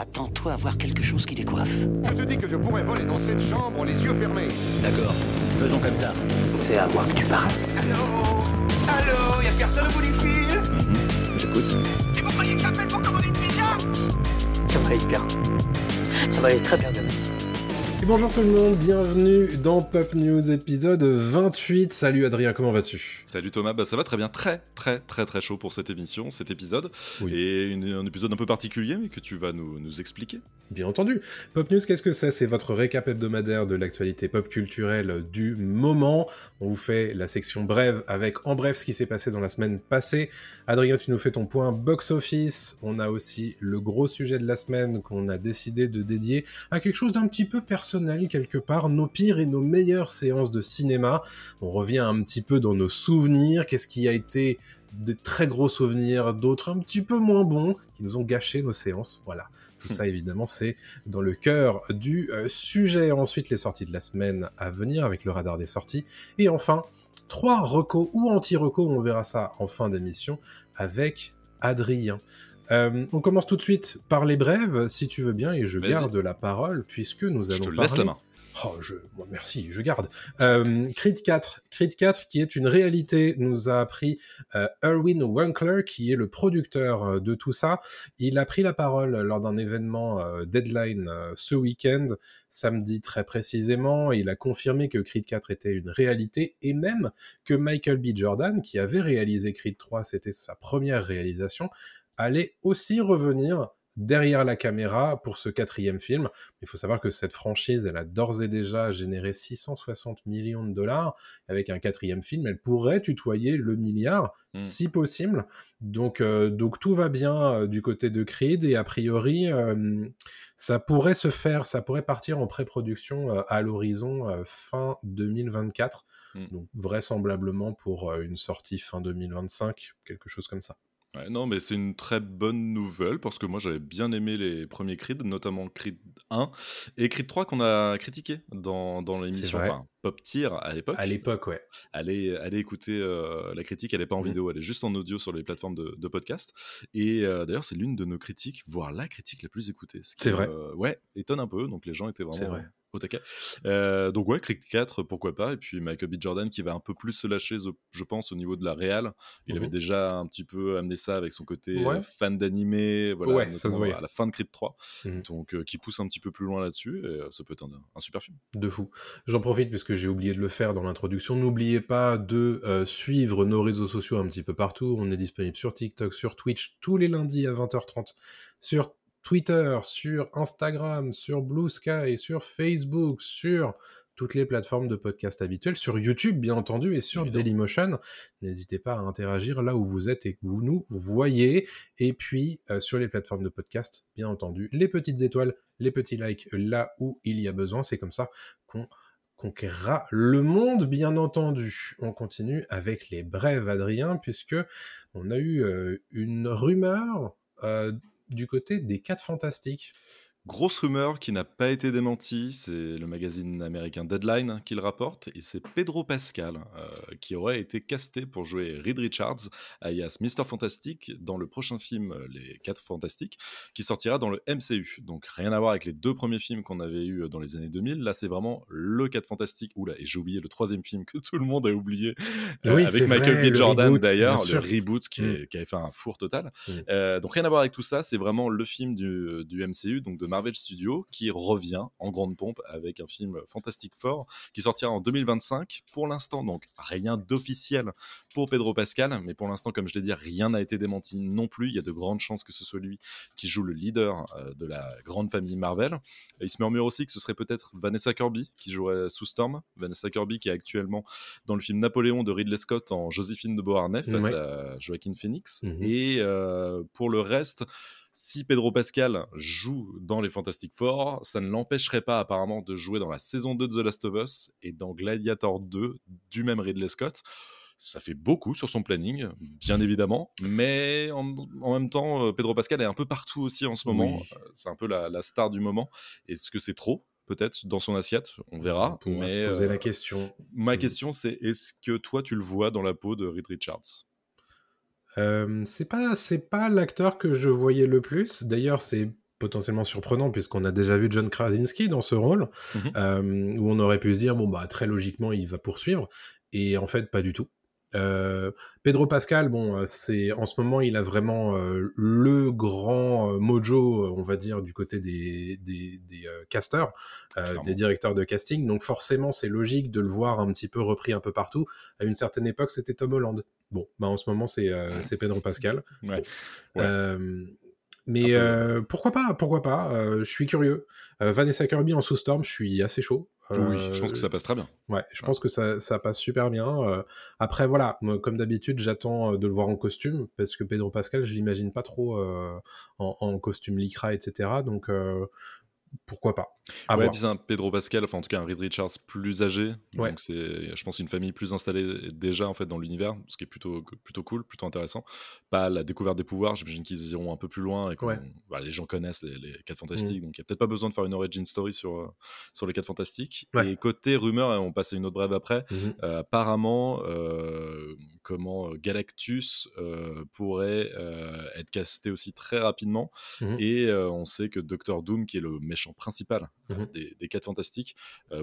Attends-toi à voir quelque chose qui décoiffe. Je te dis que je pourrais voler dans cette chambre les yeux fermés. D'accord, faisons comme ça. C'est à moi que tu parles. Allô Allô Y'a personne au bout du fil J'écoute. Et vous croyez que j'appelle pour commander une pizza Ça va aller bien. Ça va aller très bien demain. Et bonjour tout le monde, bienvenue dans Pop News épisode 28. Salut Adrien, comment vas-tu? Salut Thomas, bah ça va très bien, très très très très chaud pour cette émission, cet épisode, Oui. et une- un épisode un peu particulier mais que tu vas nous, nous expliquer. Bien entendu. Pop News, qu'est-ce que c'est? C'est votre récap hebdomadaire de l'actualité pop culturelle du moment. On vous fait la section brève avec en bref ce qui s'est passé dans la semaine passée. Adrien, tu nous fais ton point box-office. On a aussi le gros sujet de la semaine qu'on a décidé de dédier à quelque chose d'un petit peu personnel quelque part, nos pires et nos meilleures séances de cinéma. On revient un petit peu dans nos souvenirs, qu'est-ce qui a été des très gros souvenirs, d'autres un petit peu moins bons, qui nous ont gâché nos séances. Voilà. Tout ça, évidemment, c'est dans le cœur du euh, sujet. Ensuite, les sorties de la semaine à venir avec le radar des sorties. Et enfin, trois recos ou anti-recos, on verra ça en fin d'émission avec Adrien. Euh, on commence tout de suite par les brèves, si tu veux bien, et je garde la parole puisque nous Je allons te parler... laisse la main. Oh, merci, je garde. Euh, Creed 4, Creed 4, qui est une réalité, nous a appris euh, Erwin Winkler, qui est le producteur euh, de tout ça. Il a pris la parole lors d'un événement euh, Deadline ce week-end, samedi très précisément. Il a confirmé que Creed 4 était une réalité et même que Michael B. Jordan, qui avait réalisé Creed 3, c'était sa première réalisation, allait aussi revenir derrière la caméra pour ce quatrième film. Il faut savoir que cette franchise, elle a d'ores et déjà généré 660 millions de dollars. Avec un quatrième film, elle pourrait tutoyer le milliard, Mm. si possible. Donc, euh, donc tout va bien euh, du côté de Creed et a priori, euh, ça pourrait se faire, ça pourrait partir en pré-production à l'horizon fin 2024. Mm. Donc vraisemblablement pour une sortie fin 2025, quelque chose comme ça. Ouais, non mais c'est une très bonne nouvelle parce que moi j'avais bien aimé les premiers Creed, notamment Creed 1 et Creed 3 qu'on a critiqué dans, dans l'émission, vrai. enfin Pop Tier à l'époque. À l'époque, ouais. allez, allez écouter euh, la critique, elle n'est pas en Mhm. vidéo, elle est juste en audio sur les plateformes de, de podcast. Et euh, d'ailleurs, c'est l'une de nos critiques, voire la critique la plus écoutée. ce qui, C'est vrai. euh, ouais, étonne un peu, donc les gens étaient vraiment vrai. Au taquet. Euh, donc ouais, Creed 4, pourquoi pas. Et puis Michael B. Jordan qui va un peu plus se lâcher, je- pense, au niveau de la réal. Il Mhm. avait déjà un petit peu amené ça avec son côté Ouais. euh, fan d'animé, voilà, Ouais, ça se voyait. à la fin de Creed 3. Mhm. Donc euh, qui pousse un petit peu plus loin là-dessus, et euh, ça peut être un, un super film. De fou. J'en profite puisque j'ai oublié de le faire dans l'introduction. N'oubliez pas de suivre nos réseaux sociaux un petit peu partout. On est disponible sur TikTok, sur Twitch tous les lundis à 20h30, sur Twitter, sur Instagram, sur Blue Sky, sur Facebook, sur toutes les plateformes de podcast habituelles, sur YouTube bien entendu et sur Évidemment. Dailymotion. N'hésitez pas à interagir là où vous êtes et que vous nous voyez. Et puis euh, sur les plateformes de podcast, bien entendu, les petites étoiles, les petits likes là où il y a besoin. C'est comme ça qu'on conquérera le monde, bien entendu. On continue avec les brèves, Adrien, puisque on a eu euh, une rumeur euh, du côté des 4 fantastiques. Grosse rumeur qui n'a pas été démentie, c'est le magazine américain Deadline qui le rapporte, et c'est Pedro Pascal euh, qui aurait été casté pour jouer Reed Richards, alias Mr. Fantastic, dans le prochain film euh, Les 4 Fantastiques, qui sortira dans le MCU. Donc rien à voir avec les deux premiers films qu'on avait eu euh, dans les années 2000, là c'est vraiment le 4 Fantastiques, oula, et j'ai oublié le troisième film que tout le monde a oublié, euh, Oui, avec Michael vrai, B. Jordan d'ailleurs, le reboot qui, Mm. est- qui avait fait un four total. Mm. Euh, donc rien à voir avec tout ça, c'est vraiment le film du, du MCU, donc de Marvel Studios, qui revient en grande pompe avec un film Fantastic Four qui sortira en 2025. Pour l'instant, donc rien d'officiel pour Pedro Pascal, mais pour l'instant, comme je l'ai dit, rien n'a été démenti non plus. Il y a de grandes chances que ce soit lui qui joue le leader euh, de la grande famille Marvel. Et il se murmure aussi que ce serait peut-être Vanessa Kirby qui jouerait sous Storm. Vanessa Kirby qui est actuellement dans le film Napoléon de Ridley Scott en Joséphine de Beauharnais face Ouais. à Joaquin Phoenix. Mhm. Et euh, pour le reste, si Pedro Pascal joue dans les Fantastic Four, ça ne l'empêcherait pas apparemment de jouer dans la saison 2 de The Last of Us et dans Gladiator 2 du même Ridley Scott. Ça fait beaucoup sur son planning, bien évidemment, mais en, en même temps, euh, Pedro Pascal est un peu partout aussi en ce moment. Oui. Euh, C'est un peu la, la star du moment. Est-ce que c'est trop peut-être dans son assiette? On verra. On pourra mais, se poser euh, la question. Ma Mm. question, c'est est-ce que toi, tu le vois dans la peau de Reed Richards? Euh, c'est pas c'est pas l'acteur que je voyais le plus. D'ailleurs, c'est potentiellement surprenant puisqu'on a déjà vu John Krasinski dans ce rôle, mmh où on aurait pu se dire bon bah très logiquement il va poursuivre et en fait pas du tout. Euh, Pedro Pascal, bon, euh, c'est en ce moment, il a vraiment euh, le grand mojo, on va dire, du côté des, des, casters, des directeurs de casting. Donc forcément, c'est logique de le voir un petit peu repris un peu partout. À une certaine époque, c'était Tom Holland. Bon, bah en ce moment, c'est Pedro Pascal. Mais pourquoi pas Pourquoi pas Je suis curieux. Vanessa Kirby en sous-storm, je suis assez chaud oui, je pense que ça passe très bien. Ouais, je pense que ça, ça, passe super bien. après, voilà, comme d'habitude, j'attends de le voir en costume, parce que Pedro Pascal, je l'imagine pas trop en, en, costume lycra, etc. Donc, pourquoi pas à ouais, un Pedro Pascal, enfin en tout cas un Reed Richards plus âgé, donc c'est, je pense, une famille plus installée déjà en fait dans l'univers, ce qui est plutôt plutôt cool, plutôt intéressant. Pas la découverte des pouvoirs, j'imagine qu'ils iront un peu plus loin et que bah, les gens connaissent les, les 4 fantastiques, mmh. donc il y a peut-être pas besoin de faire une origin story sur euh, sur les 4 fantastiques. Et côté rumeur, on passe à une autre brève après. Mmh euh, apparemment, euh, comment Galactus pourrait être casté aussi très rapidement, mmh et on sait que Doctor Doom, qui est le méchant principal mmh des, des quatre fantastiques,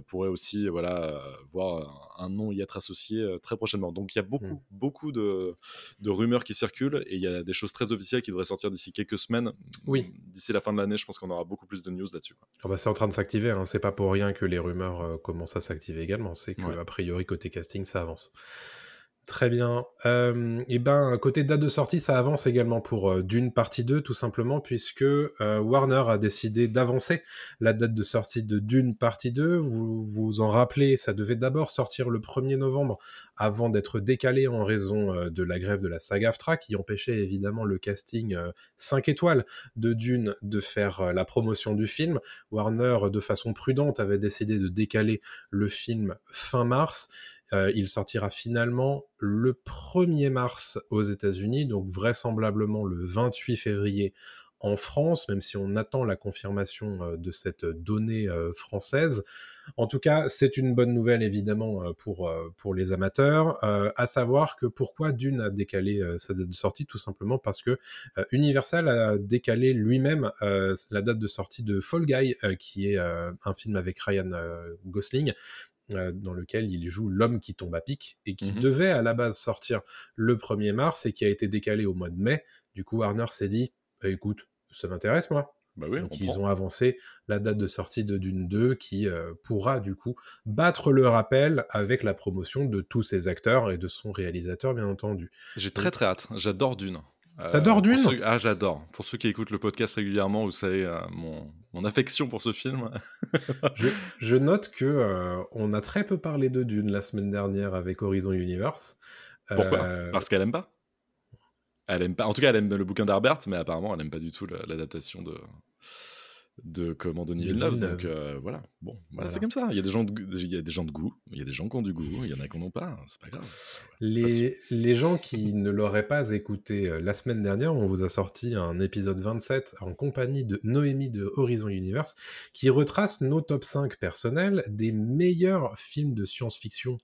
pourrait aussi voilà voir un, nom y être associé très prochainement. Donc il y a beaucoup mmh. beaucoup de, de, rumeurs qui circulent et il y a des choses très officielles qui devraient sortir d'ici quelques semaines. Oui. D'ici la fin de l'année, je pense qu'on aura beaucoup plus de news là-dessus. Ah bah c'est en train de s'activer. Hein. C'est pas pour rien que les rumeurs commencent à s'activer également. C'est que a priori côté casting ça avance. Très bien. Euh, et ben, côté date de sortie, ça avance également pour euh, Dune partie 2, tout simplement, puisque euh, Warner a décidé d'avancer la date de sortie de Dune partie 2. Vous vous en rappelez, ça devait d'abord sortir le 1er novembre avant d'être décalé en raison de la grève de la SAG-AFTRA, qui empêchait évidemment le casting 5 étoiles de Dune de faire la promotion du film. Warner, de façon prudente, avait décidé de décaler le film fin mars. Euh, il sortira finalement le 1er mars aux États-Unis, donc vraisemblablement le 28 février en France, même si on attend la confirmation euh, de cette donnée euh, française. En tout cas, c'est une bonne nouvelle évidemment pour, pour les amateurs, à savoir que pourquoi Dune a décalé sa date de sortie, tout simplement parce que Universal a décalé lui-même la date de sortie de Fall Guy, qui est un film avec Ryan Gosling, euh, dans lequel il joue l'homme qui tombe à pic et qui mmh devait à la base sortir le 1er mars et qui a été décalé au mois de mai. Du coup, Warner s'est dit bah, écoute, ça m'intéresse moi. Bah oui, Donc ils ont avancé la date de sortie de Dune 2 qui euh, pourra du coup battre le rappel avec la promotion de tous ses acteurs et de son réalisateur bien entendu. J'ai très très hâte, j'adore Dune. Euh, T'adores Dune Ah, j'adore. Pour ceux qui écoutent le podcast régulièrement, vous savez euh, mon, mon, affection pour ce film. je, je, note que euh, on a très peu parlé de Dune la semaine dernière avec Horizon Universe. Pourquoi? Parce qu'elle aime pas? Elle aime pas. En tout cas, elle aime le bouquin d'Herbert, mais apparemment, elle aime pas du tout l'adaptation de de comment Denis Villeneuve. Donc euh, voilà, bon, voilà, c'est comme ça. Il y a des gens, de, il y a des gens de goût, il y a des gens qui ont du goût, il y en a qui n'en ont pas. C'est pas grave. Les, les gens qui ne l'auraient pas écouté euh, la semaine dernière, on vous a sorti un épisode 27 en compagnie de Noémie de Horizon Universe qui retrace nos top 5 personnels des meilleurs films de science-fiction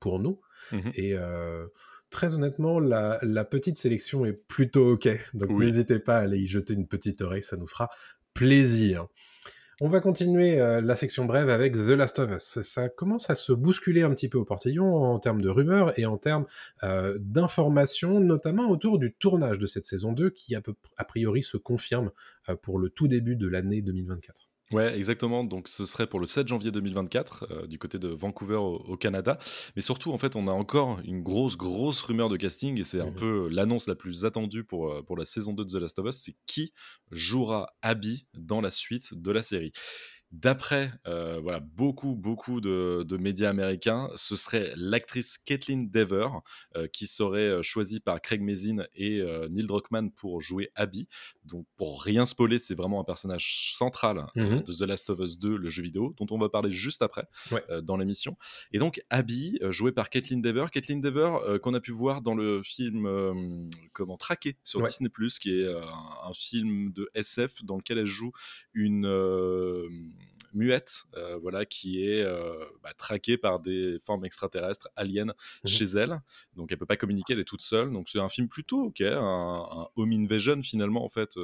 pour nous. Mmh Et euh, très honnêtement, la, la, petite sélection est plutôt ok. Donc n'hésitez pas à aller y jeter une petite oreille, ça nous fera plaisir. On va continuer euh, la section brève avec The Last of Us. Ça commence à se bousculer un petit peu au portillon en termes de rumeurs et en termes euh, d'informations, notamment autour du tournage de cette saison 2 qui a, priori se confirme euh, pour le tout début de l'année 2024. Ouais, exactement. Donc, ce serait pour le 7 janvier 2024 euh, du côté de Vancouver au, Canada. Mais surtout, en fait, on a encore une grosse, grosse rumeur de casting et c'est un mmh peu l'annonce la plus attendue pour, euh, pour la saison 2 de The Last of Us. C'est qui jouera Abby dans la suite de la série. D'après euh, voilà, beaucoup, beaucoup de, médias américains, ce serait l'actrice Caitlin Dever euh, qui serait euh, choisie par Craig Mazin et Neil Druckmann pour jouer Abby. Donc, pour rien spoiler, c'est vraiment un personnage central mmh de The Last of Us 2, le jeu vidéo, dont on va parler juste après dans l'émission. Et donc, Abby, jouée par Caitlin Dever. Caitlin Dever, qu'on a pu voir dans le film Comment Traquer sur Disney, qui est un, un, film de SF dans lequel elle joue une muette, voilà, qui est bah, traquée par des formes extraterrestres aliens mmh chez elle. Donc elle peut pas communiquer, elle est toute seule. Donc c'est un film plutôt ok, un, un home invasion finalement en fait,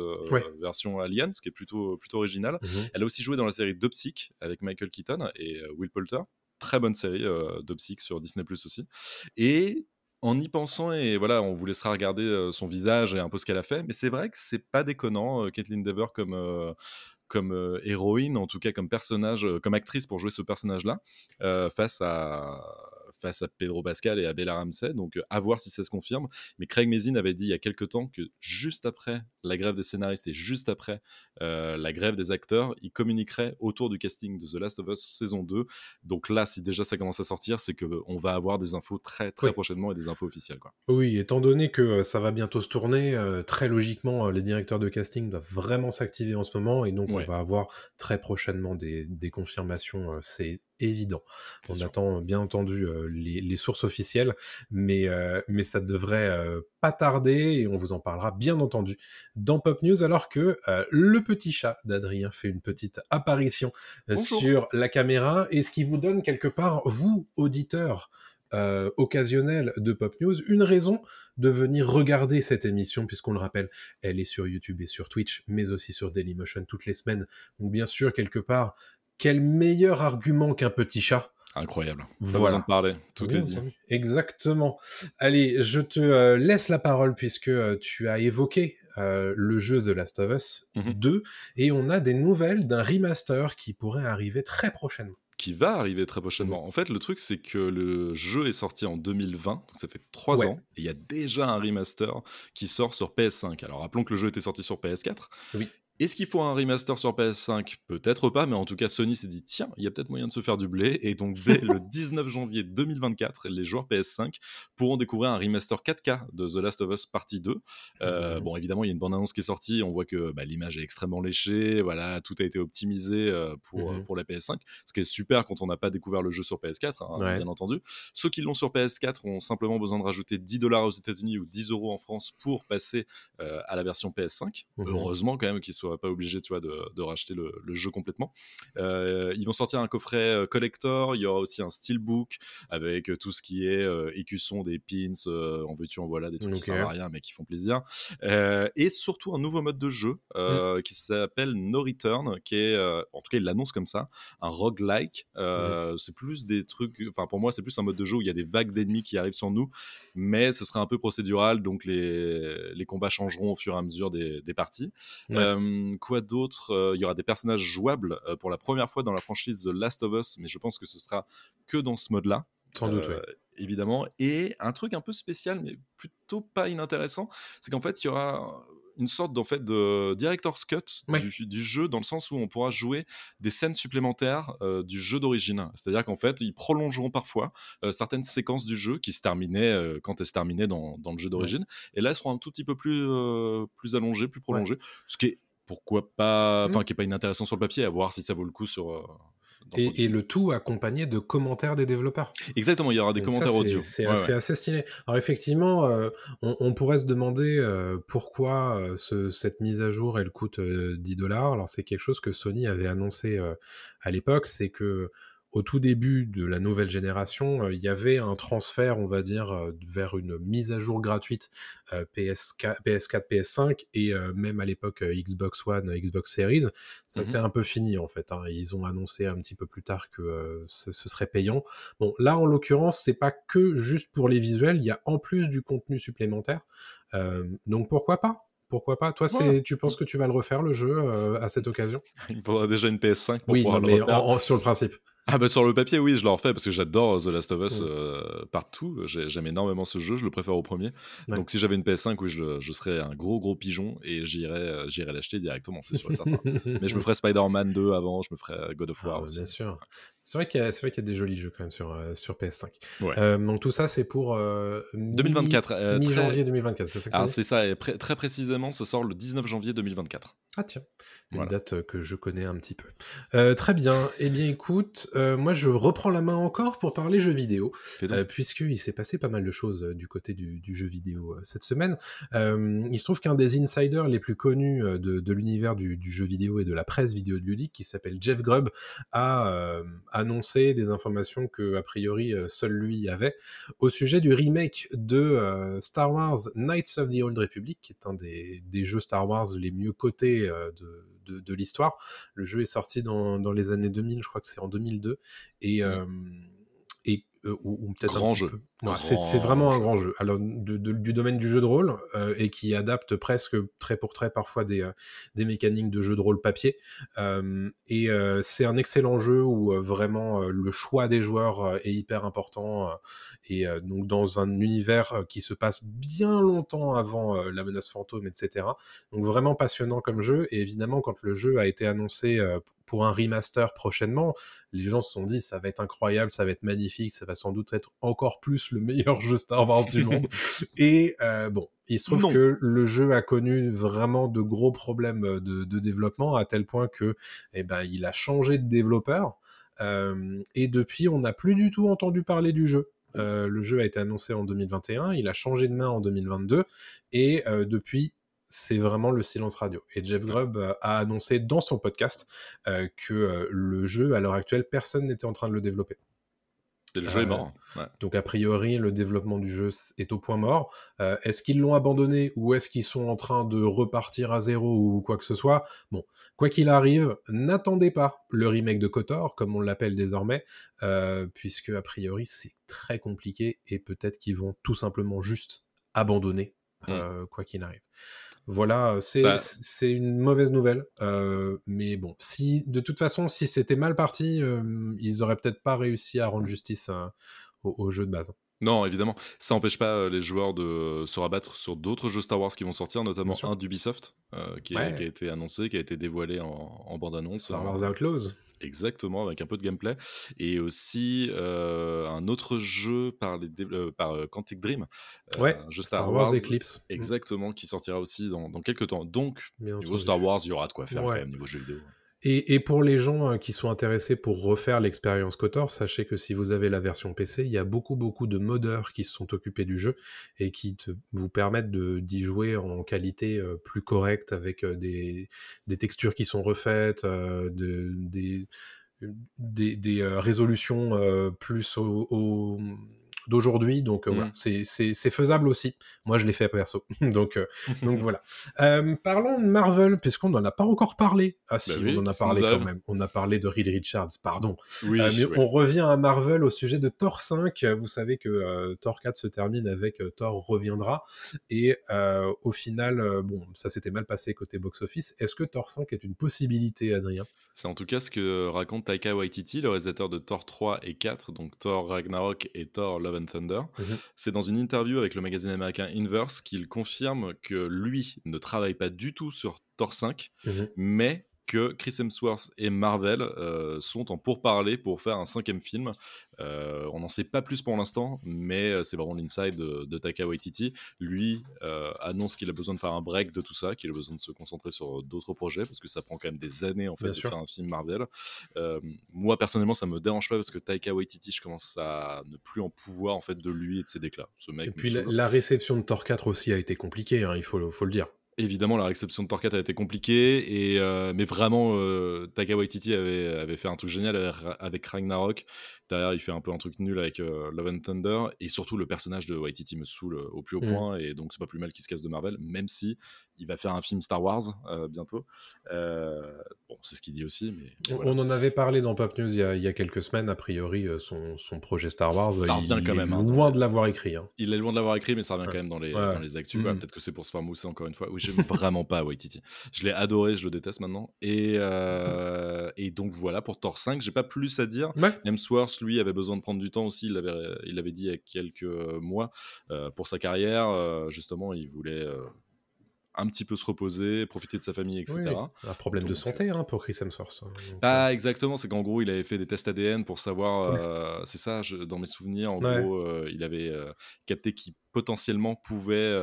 version alien, ce qui est plutôt plutôt original. Mmh elle a aussi joué dans la série Dopsic avec Michael Keaton et Will Poulter très bonne série euh, sur Disney Plus aussi. Et en y pensant, et voilà, on vous laissera regarder euh, son visage et un peu ce qu'elle a fait, mais c'est vrai que c'est pas déconnant, euh, Caitlin Dever comme, euh, comme héroïne, en tout cas comme personnage, comme actrice pour jouer ce personnage-là, face à face à Pedro Pascal et à Bella Ramsey. Donc, euh, à voir si ça se confirme. Mais Craig Mazin avait dit il y a quelques temps que juste après la grève des scénaristes et juste après euh, la grève des acteurs, il communiquerait autour du casting de The Last of Us saison 2. Donc là, si déjà ça commence à sortir, c'est qu'on va avoir des infos très très prochainement et des infos officielles. Quoi. Oui, étant donné que euh, ça va bientôt se tourner, très logiquement, les directeurs de casting doivent vraiment s'activer en ce moment et donc on va avoir très prochainement des, des confirmations. c'est évident. On attend bien entendu les, sources officielles, mais, mais ça devrait pas tarder et on vous en parlera bien entendu dans Pop News alors que le petit chat d'Adrien fait une petite apparition sur la caméra et ce qui vous donne quelque part, vous, auditeurs, occasionnels de Pop News, une raison de venir regarder cette émission, puisqu'on le rappelle, elle est sur YouTube et sur Twitch, mais aussi sur Dailymotion toutes les semaines. Donc bien sûr, quelque part, quel meilleur argument qu'un petit chat Incroyable. voilà. de parler, tout est dit. Exactement. Allez, je te euh, laisse la parole puisque euh, tu as évoqué euh, le jeu de Last of Us 2 mhm. et on a des nouvelles d'un remaster qui pourrait arriver très prochainement. Qui va arriver très prochainement. En fait, le truc, c'est que le jeu est sorti en 2020, donc ça fait trois ans, et il y a déjà un remaster qui sort sur PS5. Alors rappelons que le jeu était sorti sur PS4. Oui. Est-ce qu'il faut un remaster sur PS5 Peut-être pas, mais en tout cas, Sony s'est dit tiens, il y a peut-être moyen de se faire du blé. Et donc, dès le 19 janvier 2024, les joueurs PS5 pourront découvrir un remaster 4K de The Last of Us Partie 2. Euh, bon, évidemment, il y a une bande annonce qui est sortie. On voit que bah, l'image est extrêmement léchée. Voilà, tout a été optimisé euh, pour, mmh pour la PS5. Ce qui est super quand on n'a pas découvert le jeu sur PS4, hein, bien entendu. Ceux qui l'ont sur PS4 ont simplement besoin de rajouter 10 dollars aux États-Unis ou 10 euros en France pour passer euh, à la version PS5. Mmh Heureusement, quand même, qu'ils soient pas obligé tu vois, de, racheter le, jeu complètement. Euh, ils vont sortir un coffret euh, collector, il y aura aussi un steelbook avec euh, tout ce qui est écusson, des pins, en veux-tu, en voilà, des trucs qui servent à rien mais qui font plaisir. et surtout un nouveau mode de jeu mmh. qui s'appelle No Return, qui est, en tout cas, il l'annonce comme ça, un roguelike. C'est plus des trucs, enfin pour moi, c'est plus un mode de jeu où il y a des vagues d'ennemis qui arrivent sur nous, mais ce sera un peu procédural, donc les, les combats changeront au fur et à mesure des, des parties quoi d'autre euh, Il y aura des personnages jouables euh, pour la première fois dans la franchise The Last of Us, mais je pense que ce sera que dans ce mode-là. Sans doute, euh, Évidemment. Et un truc un peu spécial, mais plutôt pas inintéressant, c'est qu'en fait, il y aura une sorte en fait de director's cut du, jeu dans le sens où on pourra jouer des scènes supplémentaires du jeu d'origine. C'est-à-dire qu'en fait, ils prolongeront parfois certaines séquences du jeu qui se terminaient quand elles se terminaient dans, dans le jeu d'origine. Et là, elles seront un tout petit peu plus, plus allongées, plus prolongées. Ce qui est pourquoi pas, enfin, mmh. qui est pas inintéressant sur le papier, à voir si ça vaut le coup sur. Euh, et, le tout accompagné de commentaires des développeurs. Exactement, il y aura des commentaires audio. C'est assez stylé. Alors effectivement, euh, on, pourrait se demander euh, pourquoi cette mise à jour elle coûte 10 dollars. Alors c'est quelque chose que Sony avait annoncé à l'époque, c'est que au tout début de la nouvelle génération, euh, il y avait un transfert, on va dire, euh, vers une mise à jour gratuite PS4, PS4 PS5 et euh, même à l'époque Xbox One, Xbox Series. Ça c'est mmh un peu fini en fait. Hein. Ils ont annoncé un petit peu plus tard que ce, serait payant. Bon, là en l'occurrence, c'est pas que juste pour les visuels. Il y a en plus du contenu supplémentaire. donc pourquoi pas? Pourquoi pas? Toi, c'est, tu penses que tu vas le refaire le jeu à cette occasion? Il faudra déjà une PS5 pour oui, pouvoir le refaire. sur le principe. Ah bah sur le papier oui je le refais parce que j'adore The Last of Us mm. euh, partout j'aime énormément ce jeu je le préfère au premier donc si j'avais une PS5 oui je, serais un gros gros pigeon et j'irais euh, j'irais l'acheter directement c'est sûr et certain mais je me ferais Spider-Man 2 avant je me ferais God of War ah, bien sûr C'est vrai qu'il y, y, a des jolis jeux quand même sur, euh, sur PS5. Ouais. Euh, donc tout ça, c'est pour 2024. Mi-janvier 2024, c'est ça Alors c'est ça, et très précisément, ça sort le 19 janvier 2024. Ah tiens, une voilà. date que je connais un petit peu. Euh, très bien, eh bien écoute, euh, moi je reprends la main encore pour parler jeux vidéo, euh, puisqu'il s'est passé pas mal de choses du côté du, du jeu vidéo cette semaine. il se trouve qu'un des insiders les plus connus de, de l'univers du, du, jeu vidéo et de la presse vidéo ludique, qui s'appelle Jeff Grubb, a annoncé des informations que a priori seul lui avait au sujet du remake de Star Wars Knights of the Old Republic, qui est un des, des jeux Star Wars les mieux cotés de, de, de l'histoire. Le jeu est sorti dans, dans, les années 2000, je crois que c'est en 2002, et, euh, et euh, ou, ou peut-être grand jeu. C'est vraiment un grand jeu. Alors de, de, du domaine du jeu de rôle euh, et qui adapte presque trait pour trait parfois des, euh, des mécaniques de jeu de rôle papier. Euh, et euh, c'est un excellent jeu où euh, vraiment le choix des joueurs est hyper important et donc dans un univers qui se passe bien longtemps avant la menace fantôme, etc. Donc vraiment passionnant comme jeu. Et évidemment quand le jeu a été annoncé pour un remaster prochainement, les gens se sont dit ça va être incroyable, ça va être magnifique, ça va sans doute être encore plus le meilleur jeu Star Wars du monde. Et euh, bon, il se trouve non. que le jeu a connu vraiment de gros problèmes de, de, développement à tel point que, eh ben, il a changé de développeur. Euh, et depuis, on n'a plus du tout entendu parler du jeu. Euh, le jeu a été annoncé en 2021, il a changé de main en 2022, et euh, depuis, c'est vraiment le silence radio. Et Jeff Grubb euh, a annoncé dans son podcast euh, que euh, le jeu, à l'heure actuelle, personne n'était en train de le développer. Et le jeu est mort. Ouais. Donc a priori, le développement du jeu est au point mort. Est-ce qu'ils l'ont abandonné ou est-ce qu'ils sont en train de repartir à zéro ou quoi que ce soit? Bon, quoi qu'il arrive, n'attendez pas le remake de Kotor, comme on l'appelle désormais, puisque a priori c'est très compliqué et peut-être qu'ils vont tout simplement juste abandonner, mmh. euh, quoi qu'il arrive. Voilà, c'est c'est une mauvaise nouvelle, euh, mais bon, si de toute façon, si c'était mal parti, euh, ils auraient peut-être pas réussi à rendre justice euh, au, au, jeu de base. Non, évidemment, ça n'empêche pas les joueurs de se rabattre sur d'autres jeux Star Wars qui vont sortir, notamment un d'Ubisoft qui, ouais. qui, a été annoncé, qui a été dévoilé en, en bande-annonce. Star Wars Outlaws. Exactement, avec un peu de gameplay. Et aussi euh, un autre jeu par, les euh, par Quantic Dream. Euh, ouais, un jeu Star, Star Wars, Wars, Eclipse. Exactement, qui sortira aussi dans, dans quelques temps. Donc, Bien niveau Star Wars, il y aura de quoi faire ouais. quand même niveau jeu vidéo. Et, pour les gens qui sont intéressés pour refaire l'expérience KOTOR, sachez que si vous avez la version PC, il y a beaucoup beaucoup de modeurs qui se sont occupés du jeu et qui vous permettent d'y jouer en qualité euh, plus correcte avec euh, des, textures qui sont refaites, euh, de, des, résolutions plus au d'aujourd'hui. Donc, euh, mmh. voilà, c'est faisable aussi. Moi, je l'ai fait perso. donc, euh, donc voilà. Euh, parlons de Marvel, puisqu'on n'en a pas encore parlé. Ah si, bah oui, on en a parlé quand même. On a parlé de Reed Richards, pardon. Oui, mais oui. on revient à Marvel au sujet de Thor 5. Vous savez que Thor 4 se termine avec Thor reviendra. Et au final, bon, ça s'était mal passé côté box-office. Est-ce que Thor 5 est une possibilité, Adrien? C'est en tout cas ce que raconte Taika Waititi, le réalisateur de Thor 3 et 4, donc Thor Ragnarok et Thor Love and Thunder. Mm -hmm. C'est dans une interview avec le magazine américain Inverse qu'il confirme que lui ne travaille pas du tout sur Thor 5, mm -hmm. mais que Chris Hemsworth et Marvel euh, sont en pourparlers pour faire un cinquième film. Euh, on n'en sait pas plus pour l'instant, mais c'est vraiment l'inside de, de Taika Waititi. Lui euh, annonce qu'il a besoin de faire un break de tout ça, qu'il a besoin de se concentrer sur d'autres projets, parce que ça prend quand même des années en fait Bien de sûr. faire un film Marvel. Euh, moi personnellement, ça me dérange pas parce que Taika Waititi, je commence à ne plus en pouvoir en fait de lui et de ses déclats. Ce mec. Et puis la, la, réception de Thor 4 aussi a été compliquée, hein, il faut, faut le dire. Évidemment, la réception de 4 a été compliquée, et, euh, mais vraiment, euh, Taika Waititi avait, avait, fait un truc génial avec, avec, Ragnarok. Derrière, il fait un peu un truc nul avec euh, Love and Thunder, et surtout, le personnage de Waititi me saoule au plus haut mmh. point, et donc c'est pas plus mal qu'il se casse de Marvel, même si il va faire un film Star Wars euh, bientôt. bon, c'est ce qu'il dit aussi. Mais voilà. On en avait parlé dans Pop News il y a, il y a quelques semaines, a priori, son, son, projet Star Wars, ça revient il, quand même. est hein, loin de l'avoir écrit. Hein. Il est loin de l'avoir écrit, mais ça revient ouais. quand même dans les, ouais. dans les actus. Mmh. Peut-être que c'est pour se faire mousser encore une fois. Oui, j'aime vraiment pas Waititi. Je l'ai adoré, je le déteste maintenant. Et, euh, et donc voilà, pour Thor 5, j'ai pas plus à dire. Ouais. Hemsworth, lui, avait besoin de prendre du temps aussi. Il l'avait il avait dit il y a quelques mois euh, pour sa carrière. Euh, justement, il voulait un petit peu se reposer, profiter de sa famille, etc. Un problème de santé hein, pour Chris Hemsworth. Bah, exactement, c'est qu'en gros, il avait fait des tests ADN pour savoir, c'est ça, dans mes souvenirs, en gros, il avait capté qu'il potentiellement pouvait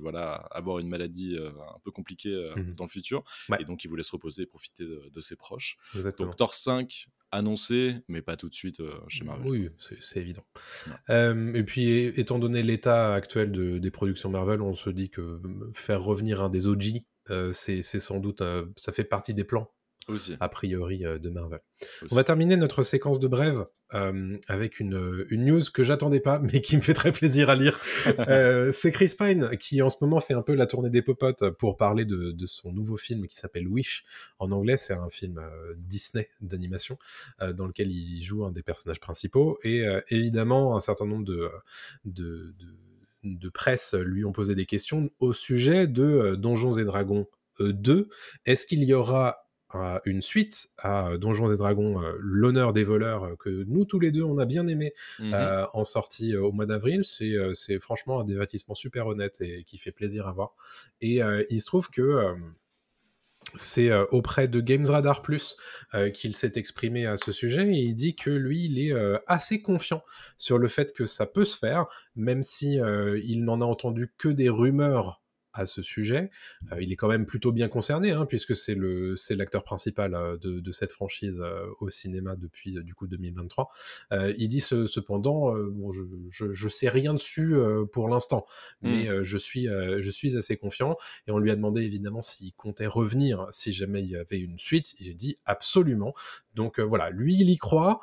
voilà, avoir une maladie un peu compliquée mmh dans le futur. Et donc, il voulait se reposer et profiter de, ses proches. Donc, Thor 5 annoncé, mais pas tout de suite chez Marvel. Oui, c'est évident. et puis, étant donné l'état actuel de, des productions Marvel, on se dit que faire revenir un des OG, c'est sans doute, ça fait partie des plans aussi. a priori euh, de Marvel. On va terminer notre séquence de brève euh, avec une, une, news que j'attendais pas, mais qui me fait très plaisir à lire. euh, c'est Chris Pine qui en ce moment fait un peu la tournée des popotes pour parler de, de son nouveau film qui s'appelle Wish. En anglais, c'est un film euh, Disney d'animation dans lequel il joue un des personnages principaux. Et évidemment, un certain nombre de, de, de de presse lui ont posé des questions au sujet de Donjons et Dragons 2. Est-ce qu'il y aura une suite à Donjons et Dragons, euh, l'honneur des voleurs, euh, que nous tous les deux on a bien aimé mmh euh, en sortie au mois d'avril. C'est franchement un divertissement super honnête et qui fait plaisir à voir. Et il se trouve que c'est auprès de Games Radar Plus qu'il s'est exprimé à ce sujet et il dit que lui, il est assez confiant sur le fait que ça peut se faire, même si il n'en a entendu que des rumeurs à ce sujet. Euh, il est quand même plutôt bien concerné, hein, puisque c'est le c'est l'acteur principal euh, de, de, cette franchise euh, au cinéma depuis du coup 2023. il dit cependant, bon, je, je, je, sais rien dessus pour l'instant, mais mmh. je suis je suis assez confiant. Et on lui a demandé évidemment s'il comptait revenir si jamais il y avait une suite. Il a dit absolument. Donc voilà, lui il y croit.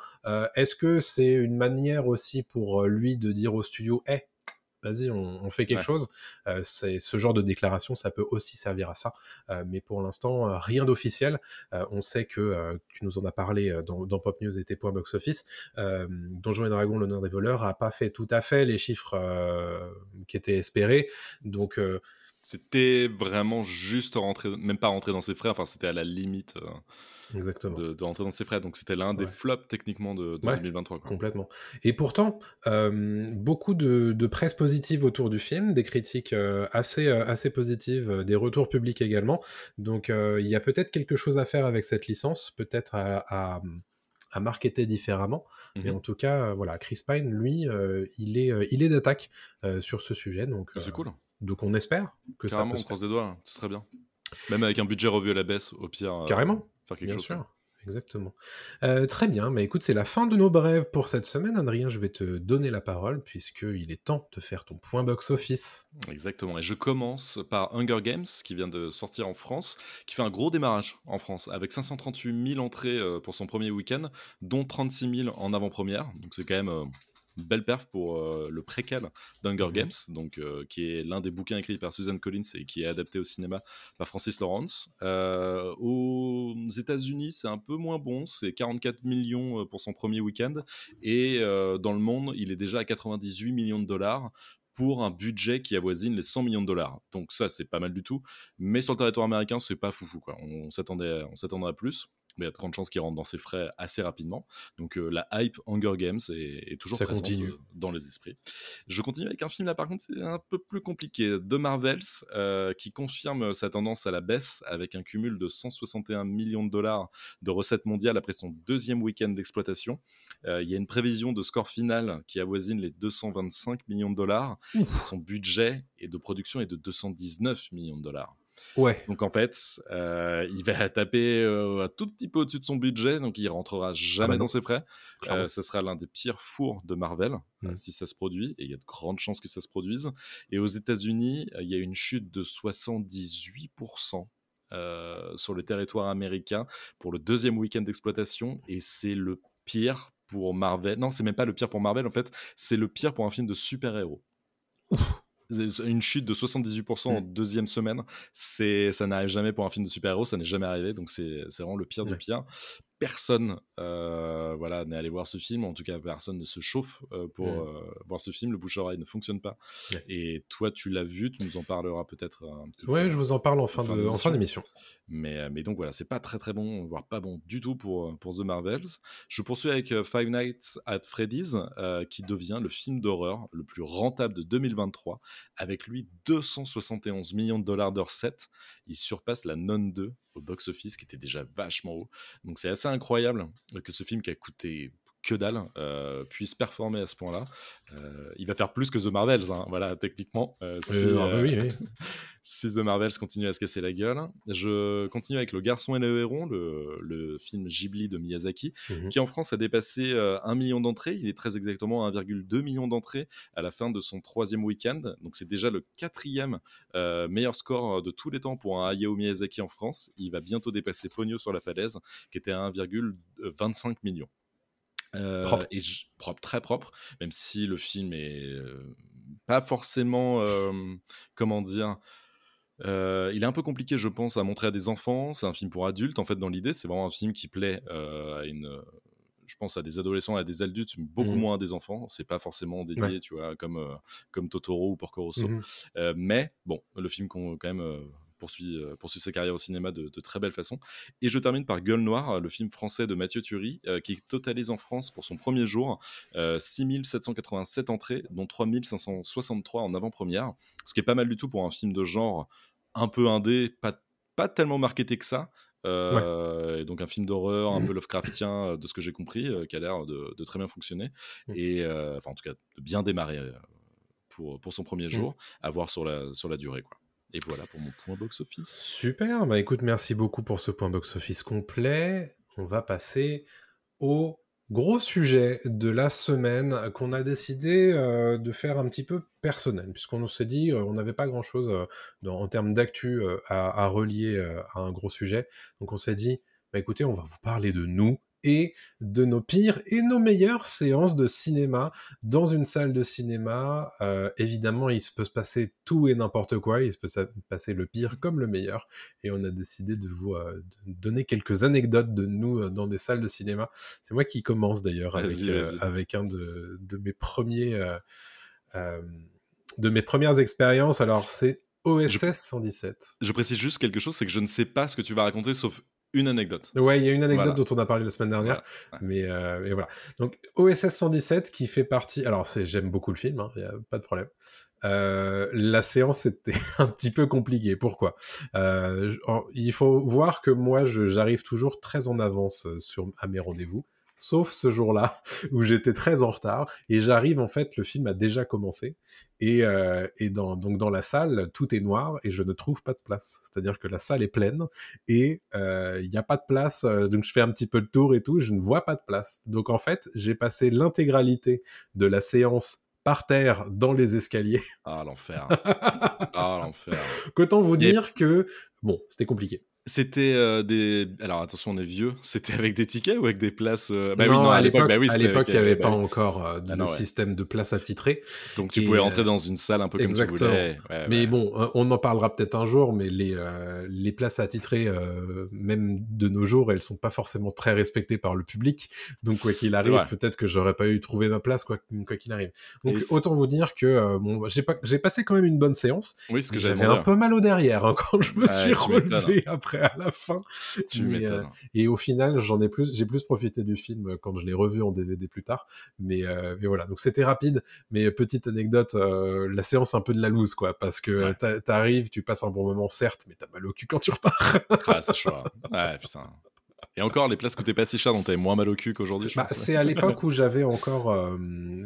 Est-ce que c'est une manière aussi pour lui de dire au studio, hé, vas-y, on, fait quelque chose. Euh, c'est ce genre de déclaration, ça peut aussi servir à ça. Euh, mais pour l'instant, euh, rien d'officiel. on sait que tu nous en as parlé dans, Pop News et tes points box office. Donjons et Dragons, l'honneur des voleurs, a pas fait tout à fait les chiffres qui étaient espérés. Donc c'était vraiment juste rentrer, même pas rentrer dans ses frais. Enfin, c'était à la limite. Exactement. de, rentrer dans ses frais. Donc c'était l'un des flops techniquement de, 2023. Complètement. Et pourtant, euh, beaucoup de, presse positive autour du film, des critiques euh, assez, euh, assez positives, des retours publics également. Donc il y a peut-être quelque chose à faire avec cette licence, peut-être à, à, marketer différemment. Mais mmh en tout cas, voilà, Chris Pine, lui, il est, il est d'attaque sur ce sujet. Donc, c'est cool. Donc on espère que ça peut on croise des doigts, ce serait bien. Même avec un budget revu à la baisse, au pire. Carrément bien sûr. Exactement. Euh, très bien, mais écoute, c'est la fin de nos brèves pour cette semaine. Adrien, je vais te donner la parole puisqu'il est temps de faire ton point box-office. Exactement, et je commence par Hunger Games qui vient de sortir en France, qui fait un gros démarrage en France avec 538 000 entrées euh, pour son premier week-end, dont 36 000 en avant-première. Donc c'est quand même euh, belle perf pour euh, le préquel d'Hunger mhm. Games, donc, euh, qui est l'un des bouquins écrits par Susan Collins et qui est adapté au cinéma par Francis Lawrence. Euh, aux États-Unis, c'est un peu moins bon, c'est 44 millions pour son premier week-end, et dans le monde, il est déjà à 98 millions de dollars pour un budget qui avoisine les 100 millions de dollars. Donc ça, c'est pas mal du tout. Mais sur le territoire américain, c'est pas foufou. Quoi. On s'attendait à plus mais il y a de grandes chances qu'il rentre dans ses frais assez rapidement. Donc euh, la hype Hunger Games est, toujours présente euh, dans les esprits. Je continue avec un film là par contre c'est un peu plus compliqué de Marvels euh, qui confirme sa tendance à la baisse avec un cumul de 161 millions de dollars de recettes mondiales après son deuxième week-end d'exploitation. il y a une prévision de score final qui avoisine les 225 millions de dollars. Son budget et de production est de 219 millions de dollars. Ouais. Donc en fait, euh, il va taper euh, un tout petit peu au-dessus de son budget, donc il rentrera jamais ah bah dans ses frais. Euh, ce sera l'un des pires fours de Marvel mmh. si ça se produit, et il y a de grandes chances que ça se produise. Et aux États-Unis, il y a une chute de 78%. sur le territoire américain pour le deuxième week-end d'exploitation et c'est le pire pour Marvel. Non, c'est même pas le pire pour Marvel en fait, c'est le pire pour un film de super-héros une chute de 78% en mm. deuxième semaine, c'est ça n'arrive jamais pour un film de super-héros, ça n'est jamais arrivé, donc c'est vraiment le pire du pire. Personne euh, voilà, n'est allé voir ce film, en tout cas personne ne se chauffe euh, pour Mm. euh, voir ce film, le bouche-oreille ne fonctionne pas. Ouais. Et toi, tu l'as vu, tu nous en parleras peut-être un petit peu. Ouais, je vous en parle en fin de- en fin d'émission. Mais, mais donc voilà, c'est pas très très bon, voire pas bon du tout pour, pour The Marvels. Je poursuis avec Five Nights at Freddy's, qui devient le film d'horreur le plus rentable de 2023, avec lui 271 millions de dollars de recettes. Il surpasse la Non 2 au box-office, qui était déjà vachement haut. Donc c'est assez incroyable que ce film qui a coûté que dalle euh, puisse performer à ce point-là. Euh, il va faire plus que The Marvels, hein, voilà, techniquement. euh, si, ah bah oui, oui. si The Marvels continue à se casser la gueule. Je continue avec Le Garçon et le Héron, le, le film Ghibli de Miyazaki, Mhm. qui en France a dépassé euh, 1 million d'entrées. Il est très exactement à 1,2 million d'entrées à la fin de son troisième week-end. Donc c'est déjà le quatrième meilleur score de tous les temps pour un Hayao Miyazaki en France. Il va bientôt dépasser Pogno sur la falaise, qui était à 1,25 million. Euh, Propre. Et propre, très propre, même si le film est euh, pas forcément, euh, comment dire, euh, il est un peu compliqué, je pense, à montrer à des enfants. C'est un film pour adultes, en fait, dans l'idée. C'est vraiment un film qui plaît euh, à une. Je pense à des adolescents à des adultes, mais beaucoup Mhm. moins à des enfants. C'est pas forcément dédié, Ouais. tu vois, comme, euh, comme Totoro ou Porco Rosso. Euh, mais bon, le film qu'on quand même poursuit, euh, poursuit sa carrière au cinéma de, de très belle façon. Et je termine par Gueule Noire, le film français de Mathieu Turi, euh, qui totalise en France pour son premier jour euh, 6787 entrées, dont 3563 en avant-première, ce qui est pas mal du tout pour un film de genre un peu indé, pas, pas tellement marketé que ça. Euh, et donc un film d'horreur un peu Lovecraftien euh, de ce que j'ai compris euh, qui a l'air de, de très bien fonctionner et euh, enfin en tout cas de bien démarrer euh, pour, pour son premier jour à voir sur la, sur la durée quoi. Et voilà pour mon point box-office. Super, bah écoute, merci beaucoup pour ce point box-office complet. On va passer au gros sujet de la semaine qu'on a décidé euh, de faire un petit peu personnel, puisqu'on s'est dit euh, on n'avait pas grand-chose euh, en termes d'actu à, relier à un gros sujet. Donc on s'est dit, bah écoutez, on va vous parler de nous et de nos pires et nos meilleures séances de cinéma dans une salle de cinéma. Euh, évidemment, il se peut se passer tout et n'importe quoi. Il se peut se passer le pire comme le meilleur. Et on a décidé de vous euh, de donner quelques anecdotes de nous euh, dans des salles de cinéma. C'est moi qui commence d'ailleurs avec, avec un de, de mes premiers de mes premières expériences. Alors c'est OSS 117. Je précise juste quelque chose, c'est que je ne sais pas ce que tu vas raconter sauf une anecdote. Ouais, il y a une anecdote Voilà. dont on a parlé la semaine dernière, Voilà. mais, euh, voilà. Donc OSS 117 qui fait partie. Alors j'aime beaucoup le film, il n'y a pas de problème. Euh, la séance était un petit peu compliquée. Pourquoi? Euh, en- Il faut voir que moi, j'arrive toujours très en avance sur à mes rendez-vous. Sauf ce jour-là où j'étais très en retard et j'arrive en fait le film a déjà commencé et, euh, et dans, donc dans la salle tout est noir et je ne trouve pas de place. C'est-à-dire que la salle est pleine et euh, il n'y a pas de place. euh, donc je fais un petit peu de tour et tout, je ne vois pas de place. Donc en fait j'ai passé l'intégralité de la séance par terre dans les escaliers. Ah l'enfer. ah l'enfer. Qu'autant vous Et- dire que bon c'était compliqué. C'était euh, des. Alors attention, on est vieux. C'était avec des tickets ou avec des places euh, Bah oui, non, non, à l'époque, bah oui, à l'époque, il n'y avait bah pas encore euh, de Ah non, le ouais. système de place attitrée. Donc tu Et, pouvais euh, rentrer dans une salle un peu comme exactement. tu voulais. Ouais, Mais ouais. bon, euh, on en parlera peut-être un jour, mais les, euh, les places attitrées, euh, même de nos jours, elles sont pas forcément très respectées par le public. Donc, quoi qu'il arrive, peut-être que j'aurais pas eu trouvé ma place, quoi quoi qu'il arrive. Donc, Et autant vous dire que euh, bon, j'ai pas, j'ai passé quand même une bonne séance. Oui, ce que j'avais J'avais un demandé. peu mal au derrière hein, quand je me suis m'étonnes. relevé après à la fin. Tu Mais, euh, et au final, j'en ai plus, j'ai plus profité du film quand je l'ai revu en DVD plus tard. Mais, euh, mais voilà, donc c'était rapide. Mais petite anecdote, euh, la séance un peu de la loose, quoi, parce que Ouais. t'arrives, tu passes un bon moment, certes, mais t'as mal au cul quand tu repars. Ah, c'est chaud. hein. Ouais, putain. Et encore, les places coûtaient pas si cher, donc t'avais moins mal au cul qu'aujourd'hui. Bah, c'est à l'époque où j'avais encore,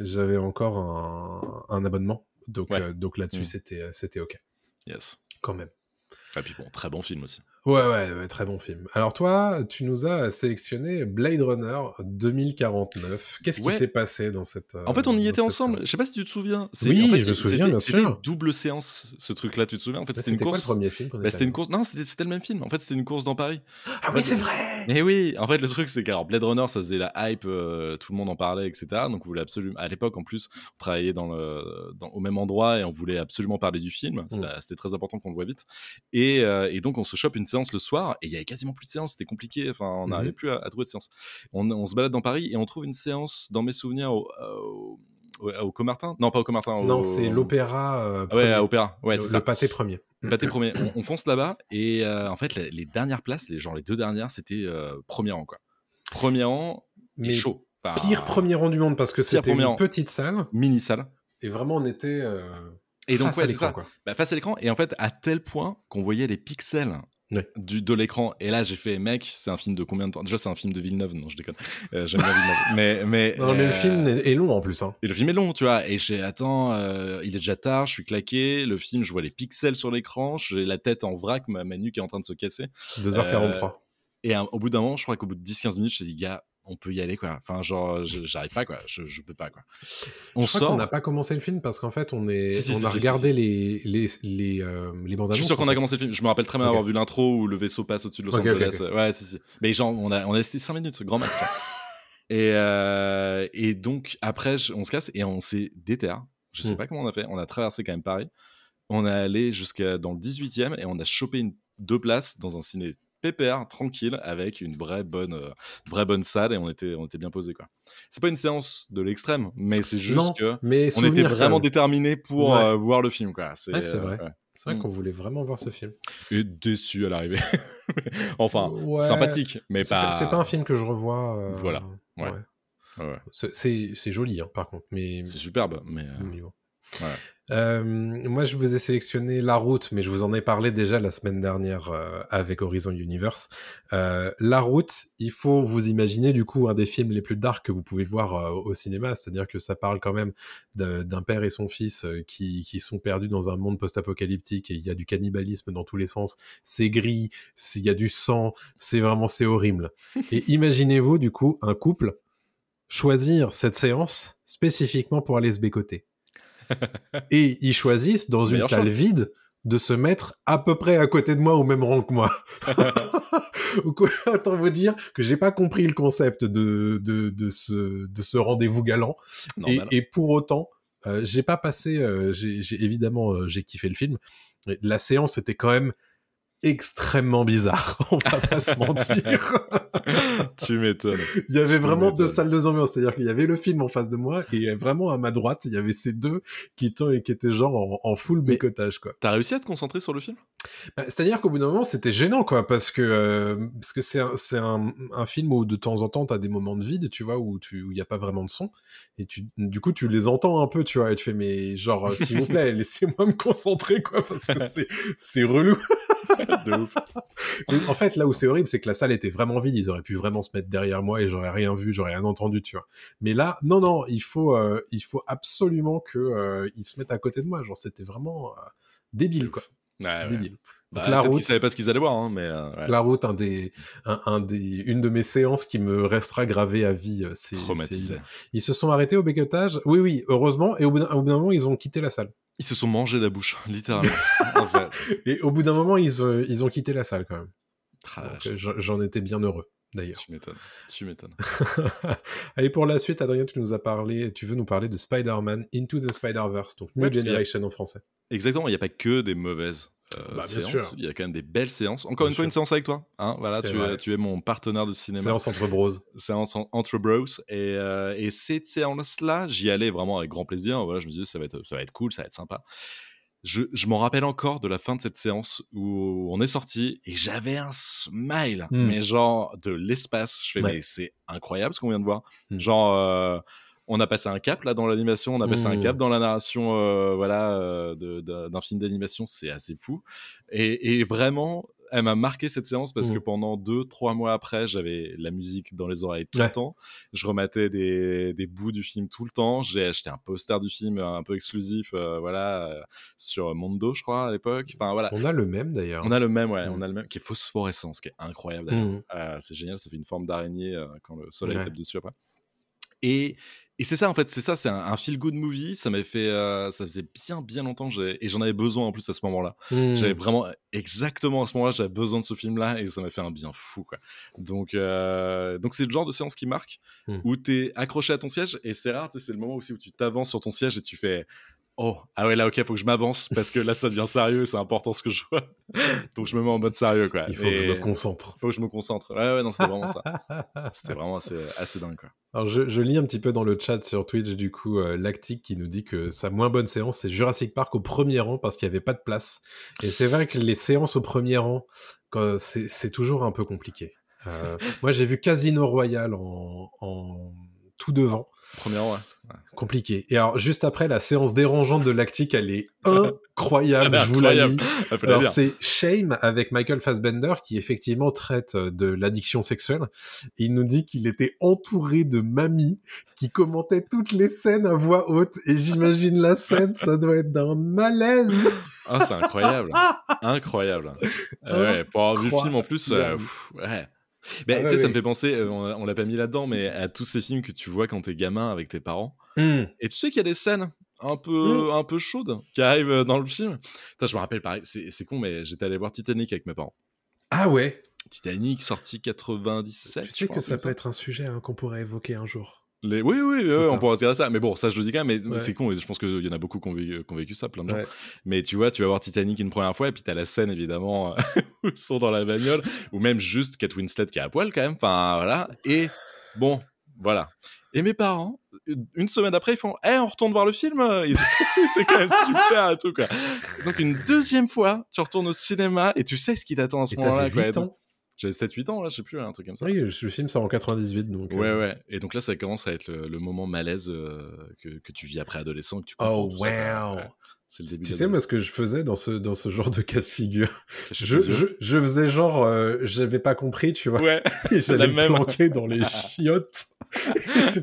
j'avais encore un, un abonnement. Donc, Ouais. euh, donc là-dessus, Mm. c'était, c'était ok, Yes. quand même. Et puis bon, très bon film aussi. Ouais, ouais, ouais, très bon film. Alors toi, tu nous as sélectionné Blade Runner 2049. Qu'est-ce qui s'est passé dans cette euh, En fait, on y était ensemble. Je sais pas si tu te souviens. Oui, en fait, je me souviens, bien sûr. une double séance, ce truc-là, tu te souviens? En fait, Bah, c'était une quoi le premier film Bah, était c'était une course. Non, c'était le même film. En fait, c'était une course dans Paris. Ah oui, c'est vrai Et oui, en fait, le truc, c'est qu'alors Blade Runner, ça faisait la hype, euh, tout le monde en parlait, etc. Donc, on voulait absolument. À l'époque, en plus, on travaillait dans le, dans- au même endroit et on voulait absolument parler du film. C'était Mm. c'était très important qu'on le voit vite. Et, euh, et donc, on se chope une séance le soir et il y avait quasiment plus de séance, c'était compliqué. Enfin, on Mhm. n'arrivait plus à, à trouver de séance. On, on se balade dans Paris et on trouve une séance dans mes souvenirs au, au, au- au Comartin. Non, pas au Comartin. au- Non, c'est l'opéra. euh, Ouais, à Opéra. Ouais, le, c'est le ça. pâté premier. Pâté premier. On, on fonce là-bas et euh, en fait, les, les dernières places, les, genre les deux dernières, c'était euh, premier rang quoi. Premier rang et Mais chaud. Enfin, pire premier rang du monde parce que c'était une rang. petite salle Mini salle. et vraiment on était euh, Et donc, face ouais, à l'écran. quoi. Bah, face à l'écran et en fait à tel point qu'on voyait les pixels Ouais. du, de l'écran et là j'ai fait mec c'est un film de combien de temps? Déjà c'est un film de Villeneuve non je déconne Euh, j'aime bien Villeneuve mais mais, Non, mais euh, le film est, long en plus. Hein. et le film est long tu vois et j'ai attends euh, il est déjà tard je suis claqué le film je vois les pixels sur l'écran j'ai la tête en vrac ma, ma nuque est en train de se casser 2h43. et euh, au bout d'un moment je crois qu'au bout de 10-15 minutes me dit gars on peut y aller quoi enfin genre j'arrive pas quoi je, je peux pas quoi on je crois sort qu'on n'a pas commencé le film parce qu'en fait on est Si, si, on si, a regardé les les les euh, les bandes Je suis sûr qu'on a commencé le film. Je me rappelle très bien Ok. avoir vu l'intro où le vaisseau passe au-dessus de Los Angeles. Ouais, si, si. Mais genre, on a, on a resté 5 minutes, grand max. et, euh, et donc, après, on se casse et on s'est déterre. Je sais Hmm. pas comment on a fait. On a traversé quand même Paris. On est allé jusqu'à dans le 18 e et on a chopé une, deux places dans un ciné pépère, tranquille, avec une vraie bonne, euh, vraie bonne salle et on était, on était bien posé quoi. C'est pas une séance de l'extrême, mais c'est juste non, que mais on était vraiment même. déterminés pour Ouais. euh, voir le film quoi. C'est euh, vrai. ouais. C'est vrai qu'on voulait vraiment voir ce film. et déçu à l'arrivée. enfin, Ouais. sympathique, mais pas. c'est pas un film que je revois. euh, Voilà. Ouais. ouais. C'est- joli, hein, par contre. Mais C'est superbe, mais. euh, Euh, moi, je vous ai sélectionné La Route, mais je vous en ai parlé déjà la semaine dernière euh, avec Horizon Universe. Euh, la Route, il faut vous imaginer du coup un des films les plus dark que vous pouvez voir au cinéma, c'est-à-dire que ça parle quand même d'un père et son fils qui, qui sont perdus dans un monde post-apocalyptique et il y a du cannibalisme dans tous les sens. C'est gris, il y a du sang, c'est vraiment c'est horrible. Et imaginez-vous du coup un couple choisir cette séance spécifiquement pour aller se bécoter. Et ils choisissent dans une salle choix. vide de se mettre à peu près à côté de moi au même rang que moi. Autant vous dire que j'ai pas compris le concept de, de, de ce, de ce rendez-vous galant. Et, normal. et pour autant, euh, j'ai pas passé. euh, j'ai évidemment, euh, j'ai kiffé le film. La séance était quand même extrêmement bizarre. On va pas se mentir. tu m'étonnes. Il y avait Tu vraiment deux salles de ambiance, c'est-à-dire qu'il y avait le film en face de moi et vraiment à ma droite, il y avait ces deux qui étaient, qui étaient genre en, en full Mais- bécotage quoi. T'as réussi à te concentrer sur le film? C'est-à-dire qu'au bout d'un moment, c'était gênant quoi, parce que euh, parce que c'est un, un, un film où de temps en temps t'as des moments de vide, tu vois, où il y a pas vraiment de son et tu du coup tu les entends un peu, tu vois, et tu fais mais genre euh, s'il vous plaît laissez-moi me concentrer quoi, parce que c'est relou. De ouf. Mais en fait, là où c'est horrible, c'est que la salle était vraiment vide. Ils auraient pu vraiment se mettre derrière moi et j'aurais rien vu, j'aurais rien entendu, tu vois. Mais là, non, non, il faut, euh, il faut absolument que euh, ils se mettent à côté de moi. Genre, c'était vraiment débile, quoi. Ouais, ouais. Débile. Bah, la route, qu'ils savaient pas ce qu'ils allaient voir, hein, mais. euh, ouais. la route, un des, un, un des, une de mes séances qui me restera gravée à vie. euh, C'est, Traumatisé. Ils se sont arrêtés au bécotage. Oui, oui, heureusement. Et au bout d'un moment, ils ont quitté la salle. Ils se sont mangés la bouche, littéralement. en fait. Et au bout d'un moment, ils, euh, ils ont quitté la salle quand même. J'en étais bien heureux, d'ailleurs. Tu m'étonnes. Tu m'étonnes. Allez, pour la suite, Adrien, tu nous as parlé, tu veux nous parler de Spider-Man Into the Spider-Verse, donc New Ouais, a- Generation en français. Exactement, il n'y a pas que des mauvaises euh, Bah, bien séances. sûr. Il y a quand même des belles séances. Encore Bien une fois, une séance avec toi. Hein voilà, tu es, tu es mon partenaire de cinéma. Séance entre bros. séance en- entre bros et, euh, et cette séance là j'y allais vraiment avec grand plaisir voilà je me disais ça va être ça va être cool ça va être sympa je, je m'en rappelle encore de la fin de cette séance où on est sorti et j'avais un smile Mm. mais genre de l'espace je fais Ouais. mais c'est incroyable ce qu'on vient de voir Mm. genre euh, on a passé un cap là dans l'animation on a passé un Mm. cap dans la narration euh, voilà euh, d'un film d'animation c'est assez fou et, et vraiment elle m'a marqué cette séance parce que pendant deux, trois mois après, j'avais la musique dans les oreilles tout Ouais. le temps. Je rematais des, des bouts du film tout le temps. J'ai acheté un poster du film un peu exclusif, euh, voilà, euh, sur Mondo, je crois, à l'époque. Enfin, voilà. On a le même d'ailleurs. On a le même, ouais, Mm. on a le même, qui est phosphorescent, ce qui est incroyable d'ailleurs. Mm. Euh, c'est génial, ça fait une forme d'araignée euh, quand le soleil Ouais. tape dessus après. Et, et c'est ça en fait, c'est ça, c'est un, un feel good movie. Ça m'a fait, euh, ça faisait bien bien longtemps et j'en avais besoin en plus à ce moment-là. J'avais vraiment exactement à ce moment-là, j'avais besoin de ce film-là et ça m'a fait un bien fou quoi. Donc euh, donc c'est le genre de séance qui marque Mm. où t'es accroché à ton siège et c'est rare, c'est le moment aussi où tu t'avances sur ton siège et tu fais Oh, ah ouais, là, ok, faut que je m'avance parce que là, ça devient sérieux, c'est important ce que je vois. Donc, je me mets en mode sérieux, quoi. Il faut que je me concentre. Il faut que je me concentre. Ouais, ouais, non, c'était vraiment ça. C'était vraiment assez, assez, dingue, quoi. Alors, je, je, lis un petit peu dans le chat sur Twitch, du coup, euh, Lactic qui nous dit que sa moins bonne séance, c'est Jurassic Park au premier rang parce qu'il n'y avait pas de place. Et c'est vrai que les séances au premier rang, c'est toujours un peu compliqué. Euh, moi, j'ai vu Casino Royale en, en tout devant. Premièrement, ouais. Compliqué. Et alors, juste après, la séance dérangeante de Lactique, elle est incroyable, je vous la lis. Alors, c'est Shame avec Michael Fassbender qui effectivement traite euh, de l'addiction sexuelle. il nous dit qu'il était entouré de mamies qui commentaient toutes les scènes à voix haute. Et j'imagine la scène, ça doit être d'un malaise. Ah, c'est incroyable. incroyable. ouais, pour avoir vu le film en plus, euh, ouais. Mais ah tu sais, ça me fait penser, euh, on, l'a pas mis là-dedans, mais à tous ces films que tu vois quand t'es gamin avec tes parents. Mmh. Et tu sais qu'il y a des scènes un peu, mmh. un peu chaudes qui arrivent euh, dans le film. je me rappelle, pareil, c'est con, mais j'étais allé voir Titanic avec mes parents. Ah ouais Titanic, sorti 97. Tu sais que ça peut être un sujet hein, qu'on pourrait évoquer un jour. Oui, oui, on pourrait se dire ça. Mais bon, ça, je le dis quand même, mais c'est con. je pense qu'il y en a beaucoup qui ont, vécu, ça, plein de gens. Mais tu vois, tu vas voir Titanic une première fois, et puis t'as la scène, évidemment, où ils sont dans la bagnole, ou même juste Kate Winslet qui est à poil, quand même. Enfin, voilà. Et bon, voilà. Et mes parents, une semaine après, ils font Eh, on retourne voir le film C'est quand même super et tout, quoi. Donc, une deuxième fois, tu retournes au cinéma et tu sais ce qui t'attend à ce moment-là, j'avais 7-8 ans, là, je sais plus, un truc comme ça. Oui, le film sort en 98, donc. Ouais, euh. ouais. Et donc là, ça commence à être le, moment malaise euh, que, que, tu vis après adolescent, que tu comprends. Oh, wow! Le début. Tu sais, moi, ce que je faisais dans ce, dans ce genre de cas de figure, je, je, je, faisais genre, euh, j'avais pas compris, tu vois. Ouais. J'allais me planquer dans les chiottes.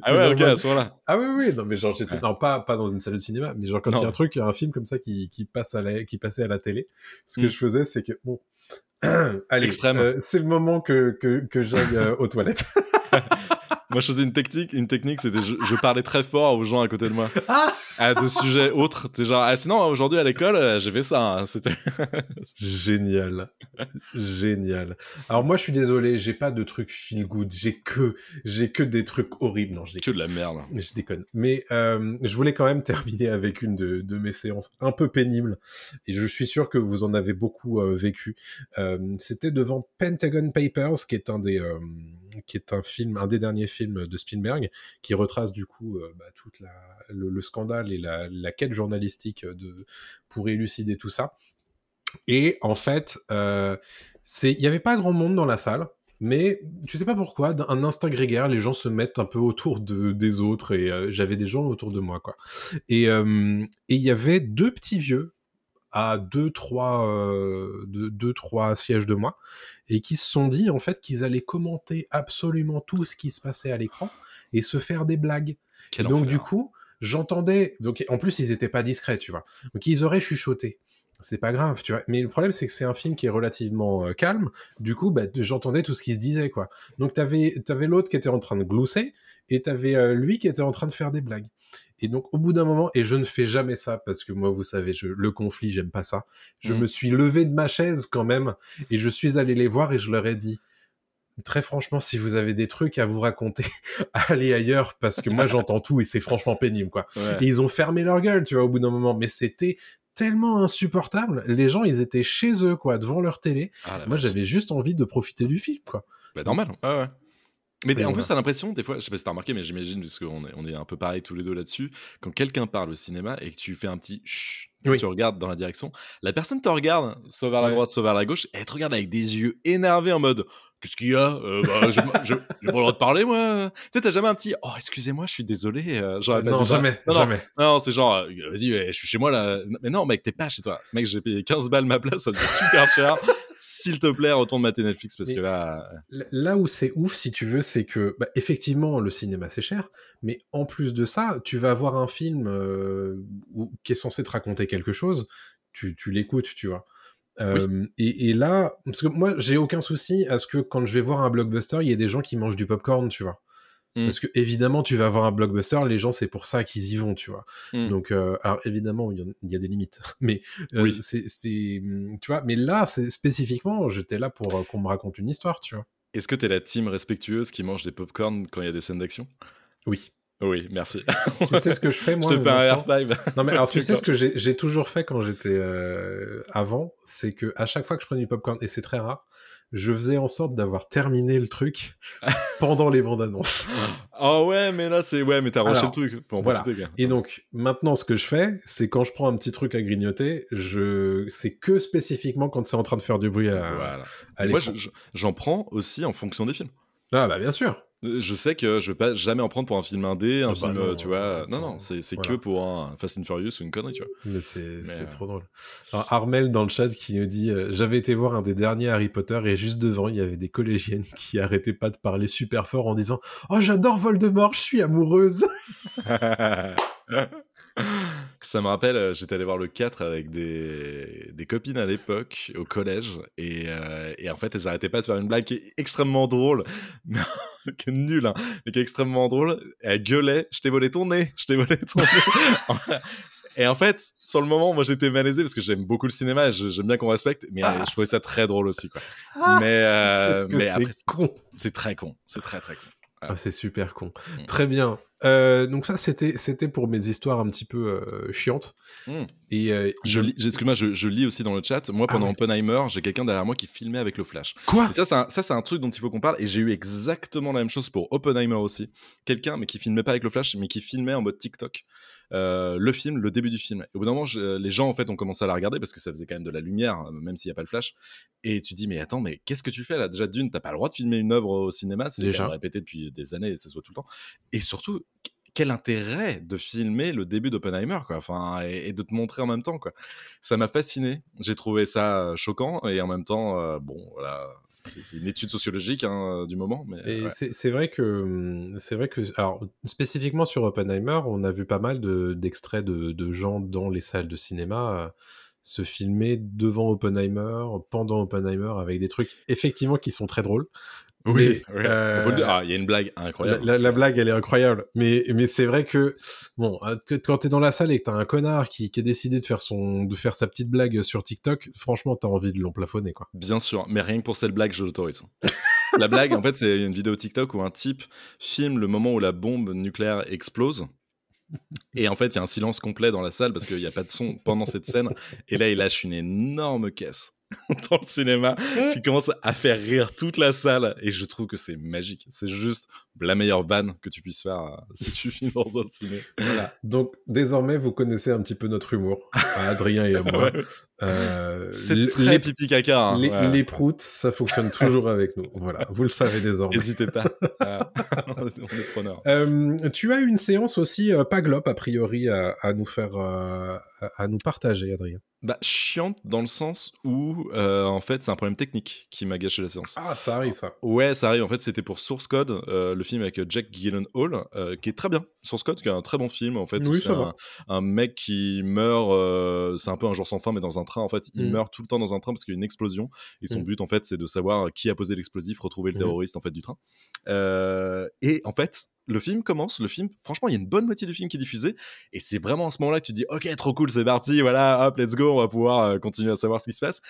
ah ouais, ok, à ce moment-là. Ah oui, oui, non, mais genre, j'étais, non, pas, pas dans une salle de cinéma, mais genre, quand il y a un truc, un film comme ça qui, qui, passe à la, qui passait à la télé, ce que mm. je faisais, c'est que, bon, Allez, euh, c'est le moment que, que, que j'aille euh, aux toilettes. Moi, je faisais une technique, une technique, c'était je, je, parlais très fort aux gens à côté de moi. Ah à de sujets autres. T'es genre, ah, sinon, aujourd'hui à l'école, euh, j'ai fait ça. Hein, c'était génial. génial. Alors, moi, je suis désolé, j'ai pas de trucs feel good. J'ai que, j'ai que des trucs horribles. Non, je Que de la merde. Je déconne. Mais, euh, je voulais quand même terminer avec une de, de, mes séances un peu pénibles. Et je suis sûr que vous en avez beaucoup euh, vécu. Euh, c'était devant Pentagon Papers, qui est un des, qui est un film, un des derniers films de Spielberg, qui retrace du coup euh, bah, toute le, scandale et la, la, quête journalistique de, pour élucider tout ça. Et en fait, euh, il n'y avait pas grand monde dans la salle. Mais tu sais pas pourquoi, d'un instinct grégaire, les gens se mettent un peu autour de, des autres et euh, j'avais des gens autour de moi quoi. Et il y avait deux petits vieux à deux trois euh, deux, trois sièges de moi et qui se sont dit en fait qu'ils allaient commenter absolument tout ce qui se passait à l'écran et se faire des blagues. et donc du coup, j'entendais donc en plus ils étaient pas discrets, tu vois. Donc ils auraient chuchoté. C'est pas grave, tu vois. Mais le problème, c'est que c'est un film qui est relativement euh, calme. Du coup, bah, j'entendais tout ce qui se disait, quoi. Donc, t'avais avais, l'autre qui était en train de glousser, et t'avais euh, lui qui était en train de faire des blagues. Et donc, au bout d'un moment, et je ne fais jamais ça parce que moi, vous savez, je, le conflit, j'aime pas ça. Je mmh. me suis levé de ma chaise quand même et je suis allé les voir et je leur ai dit, très franchement, si vous avez des trucs à vous raconter, allez ailleurs parce que moi, j'entends tout et c'est franchement pénible, quoi. Et ils ont fermé leur gueule, tu vois, au bout d'un moment. Mais c'était tellement insupportable. Les gens, ils étaient chez eux, quoi, devant leur télé. Ah, moi, j'avais juste envie de profiter du film, quoi. Bah, normal. Ouais. Mais en plus, t'as l'impression, des fois, je sais pas si t'as remarqué, mais j'imagine, parce qu'on est, on est un peu pareil tous les deux là-dessus, quand quelqu'un parle au cinéma et que tu fais un petit chut, tu regardes dans la direction, la personne te regarde, soit vers la droite, soit vers la gauche, et elle te regarde avec des yeux énervés en mode Qu'est-ce qu'il y a? Euh, bah, J'ai pas le droit de parler, moi. Tu sais, t'as jamais un petit Oh, excusez-moi, je suis désolé. Euh, non, jamais, non, jamais. Non, c'est genre euh, Vas-y, je suis chez moi là. Mais non, mec, t'es pas chez toi. Mec, j'ai payé 15 balles ma place, ça devient super cher s'il te plaît, retourne mater Netflix parce que là. Là où c'est ouf, si tu veux, c'est que bah, effectivement le cinéma c'est cher, mais en plus de ça, tu vas avoir un film euh, qui est censé te raconter quelque chose, tu, l'écoutes, tu vois. Euh, et, là, parce que moi j'ai aucun souci à ce que quand je vais voir un blockbuster, il y ait des gens qui mangent du popcorn, tu vois. Mmh. Parce que évidemment, tu vas avoir un blockbuster, les gens, c'est pour ça qu'ils y vont, tu vois. Mmh. Donc, euh, alors évidemment, il y, a des limites, mais euh, c'est, mmh, tu vois. Mais là, c'est spécifiquement, j'étais là pour euh, qu'on me raconte une histoire, tu vois. Est-ce que t'es la team respectueuse qui mange des popcorn quand il y a des scènes d'action? Oui. Oui, merci. Tu sais ce que je fais, moi je te fais un air maintenant five. Non, mais alors, tu sais ce que j'ai j'ai toujours fait quand j'étais euh, avant, c'est que à chaque fois que je prenais du popcorn, et c'est très rare, je faisais en sorte d'avoir terminé le truc pendant les bandes annonces. Ah ouais, mais là, c'est. Ouais, mais t'as rushé le truc. En voilà. profiter. Et donc, maintenant, ce que je fais, c'est quand je prends un petit truc à grignoter, je... c'est que spécifiquement quand c'est en train de faire du bruit à, Voilà. à Moi, l'écran. je- je- j'en prends aussi en fonction des films. Ah, bah, bien sûr. Je sais que je vais pas jamais en prendre pour un film indé, un Ah bah film, non, euh, tu vois. non, non, c'est voilà. que pour un Fast and Furious ou une connerie, tu vois. Mais c'est euh, trop drôle. Alors, Armel dans le chat qui nous dit euh, J'avais été voir un des derniers Harry Potter et juste devant, il y avait des collégiennes qui arrêtaient pas de parler super fort en disant Oh, j'adore Voldemort, je suis amoureuse. Ça me rappelle, euh, j'étais allé voir le 4 avec des, des copines à l'époque, au collège, et, euh, et en fait, elles arrêtaient pas de faire une blague qui est extrêmement drôle, mais qui est nulle, hein, mais qui est extrêmement drôle. Et elles gueulaient Je t'ai volé ton nez, je t'ai volé ton nez. Et en fait, sur le moment, moi j'étais malaisé parce que j'aime beaucoup le cinéma, j'aime bien qu'on respecte, mais je trouvais ça très drôle aussi, quoi. mais euh, c'est con. c'est très con, c'est très très con. Ah, c'est super con. Mm. Très bien. Euh, donc ça, c'était c'était pour mes histoires un petit peu euh, chiantes. Mm. Et euh, Je lis, excuse-moi, je, je lis aussi dans le chat. Moi, Ah pendant ouais. Oppenheimer, j'ai quelqu'un derrière moi qui filmait avec le flash. Quoi? Et ça, c'est un, ça, c'est un truc dont il faut qu'on parle. Et j'ai eu exactement la même chose pour Oppenheimer aussi. Quelqu'un, mais qui filmait pas avec le flash, mais qui filmait en mode TikTok. Euh, le film, le début du film. Et au bout d'un moment, je- les gens en fait ont commencé à la regarder parce que ça faisait quand même de la lumière, euh, même s'il n'y a pas le flash. Et tu dis, mais attends, mais qu'est-ce que tu fais là? Déjà, d'une, t'as pas le droit de filmer une œuvre au cinéma, c'est Déjà. répété depuis des années et ça se voit tout le temps. Et surtout, quel intérêt de filmer le début d'Oppenheimer, quoi. Enfin, et, et de te montrer en même temps, quoi? Ça m'a fasciné. J'ai trouvé ça euh, choquant et en même temps, euh, bon, voilà. C'est une étude sociologique hein, euh, du moment, mais ouais. c'est vrai que hum, c'est vrai que alors spécifiquement sur Oppenheimer, on a vu pas mal de- d'extraits de, de gens dans les salles de cinéma euh, se filmer devant Oppenheimer, pendant Oppenheimer, avec des trucs effectivement qui sont très drôles. Oui, mais, oui. euh. Ah, il y a une blague La, incroyable. la- la blague, elle est incroyable. Mais, mais c'est vrai que, bon, euh, quand t'es dans la salle et que t'as un connard qui, qui est décidé de faire, son, de faire sa petite blague sur TikTok, franchement, t'as envie de l'emplafonner, quoi. Bien sûr, mais rien que pour cette blague, je l'autorise. la blague, en fait, c'est une vidéo TikTok où un type filme le moment où la bombe nucléaire explose. Et en fait, il y a un silence complet dans la salle parce qu'il n'y a pas de son pendant cette scène. Et là, il lâche une énorme caisse dans le cinéma qui commence à faire rire toute la salle. Et je trouve que c'est magique. C'est juste la meilleure vanne que tu puisses faire euh, si tu filmes dans un ciné. Voilà. Donc, désormais, vous connaissez un petit peu notre humour, à Adrien et à moi. Ouais. Euh, C'est les- très les, pipi caca. hein. les, Ouais. les proutes, ça fonctionne toujours avec nous. Voilà, vous le savez désormais. N'hésitez pas. Ah, on est preneurs. Euh, tu as une séance aussi, euh, pas glop, a priori, à, à nous faire, à nous partager, Adrien. Bah, chiante dans le sens où, euh, en fait, c'est un problème technique qui m'a gâché la séance. Ah, ça arrive, ça. Ouais, ça arrive. En fait, c'était pour Source Code, euh, le film avec Jack Gyllenhaal, euh, qui est très bien. Source Code, qui est un très bon film, en fait. Oui, c'est ça un, va. un mec qui meurt, c'est un peu un jour sans fin, mais dans un train, en fait. Il Mm. meurt tout le temps dans un train parce qu'il y a une explosion. Et son Mm. but, en fait, c'est de savoir qui a posé l'explosif, retrouver le Mhm. terroriste, en fait, du train. Et en fait, le film commence, le film, franchement, il y a une bonne moitié du film qui est diffusé, et c'est vraiment à ce moment-là que tu dis, ok, trop cool, c'est parti, voilà, hop, let's go, on va pouvoir euh, continuer à savoir ce qui se passe.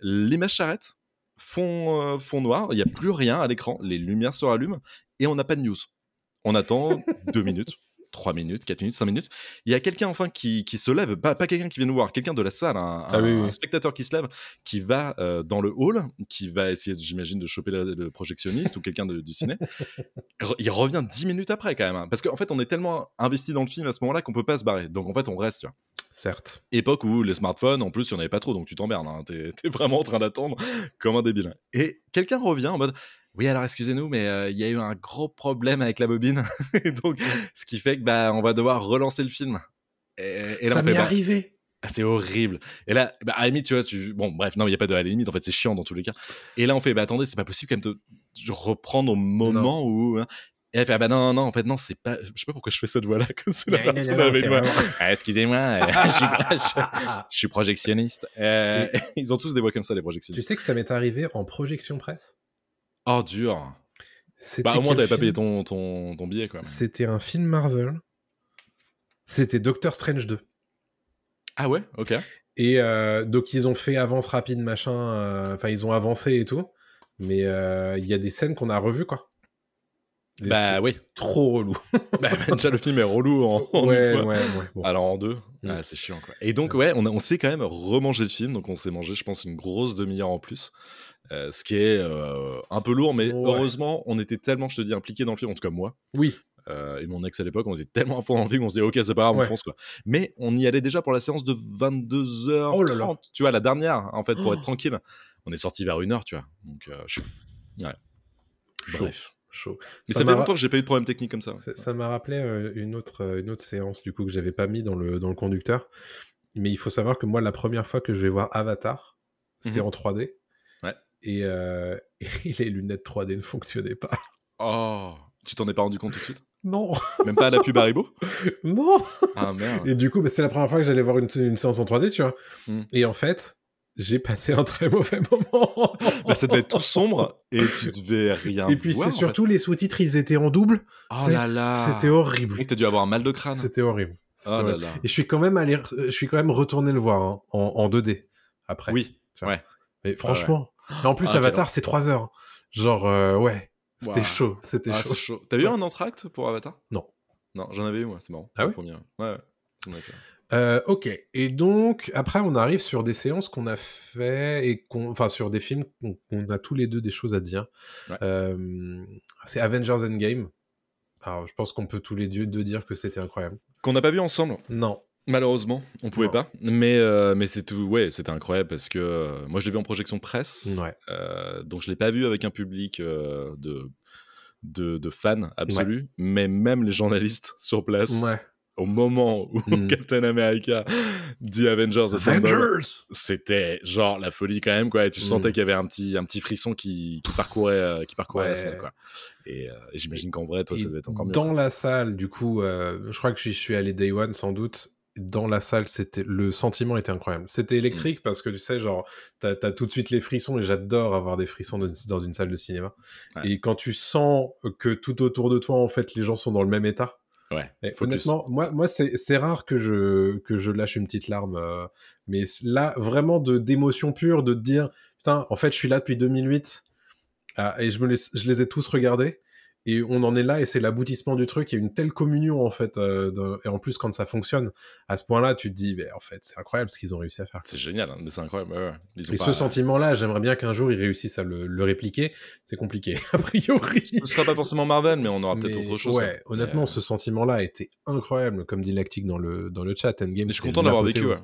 L'image s'arrête, fond, euh, fond noir, il n'y a plus rien à l'écran, les lumières se rallument, et on n'a pas de news. On attend deux minutes. 3 minutes, 4 minutes, 5 minutes. Il y a quelqu'un enfin qui, qui se lève, pas, pas quelqu'un qui vient nous voir, quelqu'un de la salle, un, Ah oui, un- oui. un spectateur qui se lève, qui va euh, dans le hall, qui va essayer, j'imagine, de choper le, le projectionniste ou quelqu'un du ciné. Il revient 10 minutes après quand même. hein. parce qu'en fait, on est tellement investi dans le film à ce moment-là qu'on peut pas se barrer. Donc en fait, on reste. tu vois. Certes. Époque où les smartphones, en plus, il n'y en avait pas trop, donc tu t'emmerdes. Hein. T'es vraiment en train d'attendre comme un débile. Et quelqu'un revient en mode Oui, alors excusez-nous, mais euh, il y a eu un gros problème avec la bobine. et donc, ce qui fait que bah, on va devoir relancer le film. Et, et là, ça m'est bah, arrivé. ah, c'est horrible. Et là, bah, à la limite, tu vois, tu... bon, bref, non, il n'y a pas de à la limite, en fait, c'est chiant dans tous les cas. Et là, on fait, bah attendez, c'est pas possible quand même de reprendre au moment où. hein. Et elle fait, ah bah non, non, non, en fait, non, c'est pas. Je sais pas pourquoi je fais cette voix-là, comme c'est la personne avec moi. Ah, Excusez-moi, euh, je, suis, je- je suis projectionniste. Euh, ils ont tous des voix comme ça, les Tu projectionnistes. sais que ça m'est arrivé en projection presse? Oh, dur. Bah, au moins, t'avais pas payé ton, ton, ton billet, quoi. C'était un film Marvel. C'était Doctor Strange 2. Ah ouais, ok. Et euh, donc ils ont fait avance rapide machin, euh, enfin ils ont avancé et tout, mais euh, il y a des scènes qu'on a revues quoi. Bah oui. trop relou. Bah, déjà, le film est relou en, en ouais, une fois. ouais, ouais. bon. Alors en deux, Mm. ah, c'est chiant quoi. Et donc ouais, on, a- on s'est quand même remangé le film, donc on s'est mangé, je pense, une grosse demi-heure en plus, Euh, ce qui est euh, un peu lourd, mais heureusement, on était tellement, je te dis, impliqués dans le film, en tout cas moi. Oui. euh, et mon ex à l'époque, on était tellement à fond dans le film qu'on se disait ok c'est pas grave, on fonce quoi. Mais on y allait déjà pour la séance de 22h30, Oh là là. tu vois la dernière en fait pour Oh. être tranquille. On est sorti vers une heure, tu vois. Donc euh, chaud. Ouais. Bref. Chaud. Mais Ça fait longtemps que j'ai pas eu de problème technique comme ça. Ça m'a rappelé euh, une autre, euh, une autre séance du coup que j'avais pas mis dans le, dans le conducteur. Mais il faut savoir que moi, la première fois que je vais voir Avatar, c'est Mhm. en 3D. Ouais. Et, euh, et les lunettes 3D ne fonctionnaient pas. Oh, tu t'en es pas rendu compte tout de suite? Non, Même pas à la pub Haribo? Non. Ah merde. Et du coup, bah, c'est la première fois que j'allais voir une, une séance en 3D, tu vois. Mm. Et en fait, j'ai passé un très mauvais moment. Bah, ça devait être tout sombre et tu devais rien Et puis c'est surtout les sous-titres, ils étaient en double. Oh là là. C'était horrible. Mec, t'as dû avoir un mal de crâne. C'était horrible. Oh là horrible. là. Et je suis quand même allé, euh, je suis quand même retourné le voir hein, en, en 2D après. Oui. Ouais. Mais franchement. Mais en plus, Ah, Avatar, c'est 3 heures. Genre, euh, ouais. C'était chaud. C'était Ah, chaud. T'as eu Ouais. un entracte pour Avatar? Non. Non, j'en avais eu moi, c'est marrant. Ah Le ouais. Ouais, Euh, ok. Et donc, après, on arrive sur des séances qu'on a fait et qu'on, enfin, sur des films qu'on a tous les deux des choses à dire. Ouais. Euh, c'est Avengers Endgame. Alors, je pense qu'on peut tous les deux dire que c'était incroyable. Qu'on n'a pas vu ensemble? Non. Malheureusement, on pouvait Non. pas. Mais, euh, mais c'est tout. Ouais, c'était incroyable parce que moi je l'ai vu en projection presse. Ouais. Donc je l'ai pas vu avec un public de, de, de fans absolus. Mais même les journalistes sur place, Ouais. Au moment où Mm. Captain America dit Avengers Avengers. c'était genre la folie quand même quoi et tu Mm. sentais qu'il y avait un petit un petit frisson qui, qui parcourait euh, qui parcourait la salle quoi et, euh, et j'imagine qu'en vrai toi ça devait être encore mieux Dans la salle, du coup, euh, je crois que je suis- allé Day One sans doute. Dans la salle, c'était le sentiment était incroyable. C'était électrique Mm. parce que tu sais, genre, t'as as tout de suite les frissons et j'adore avoir des frissons de- dans une salle de cinéma. Ouais. Et quand tu sens que tout autour de toi, en fait, les gens sont dans le même état. Ouais honnêtement, moi, moi c'est rare que je, que je lâche une petite larme. euh, mais là, vraiment d'émotion pure, de te dire, putain, en fait, je suis là depuis 2008 ah, et je, me les, je les ai tous regardés. Et on en est là, et c'est l'aboutissement du truc. Il y a une telle communion, en fait. euh, de- et en plus, quand ça fonctionne, à ce point-là, tu te dis, mais en fait, c'est incroyable ce qu'ils ont réussi à faire. c'est génial hein, mais c'est incroyable ouais, ouais. Ils ont Et pas- ce sentiment-là, j'aimerais bien qu'un jour, ils réussissent à le, le répliquer. C'est compliqué, a priori. ce sera pas forcément Marvel mais on aura peut-être autre chose Ouais, honnêtement, Mais, ce sentiment-là été incroyable, comme dit Lactic dans le, dans le chat. Endgame, je suis content d'avoir vécu ouais.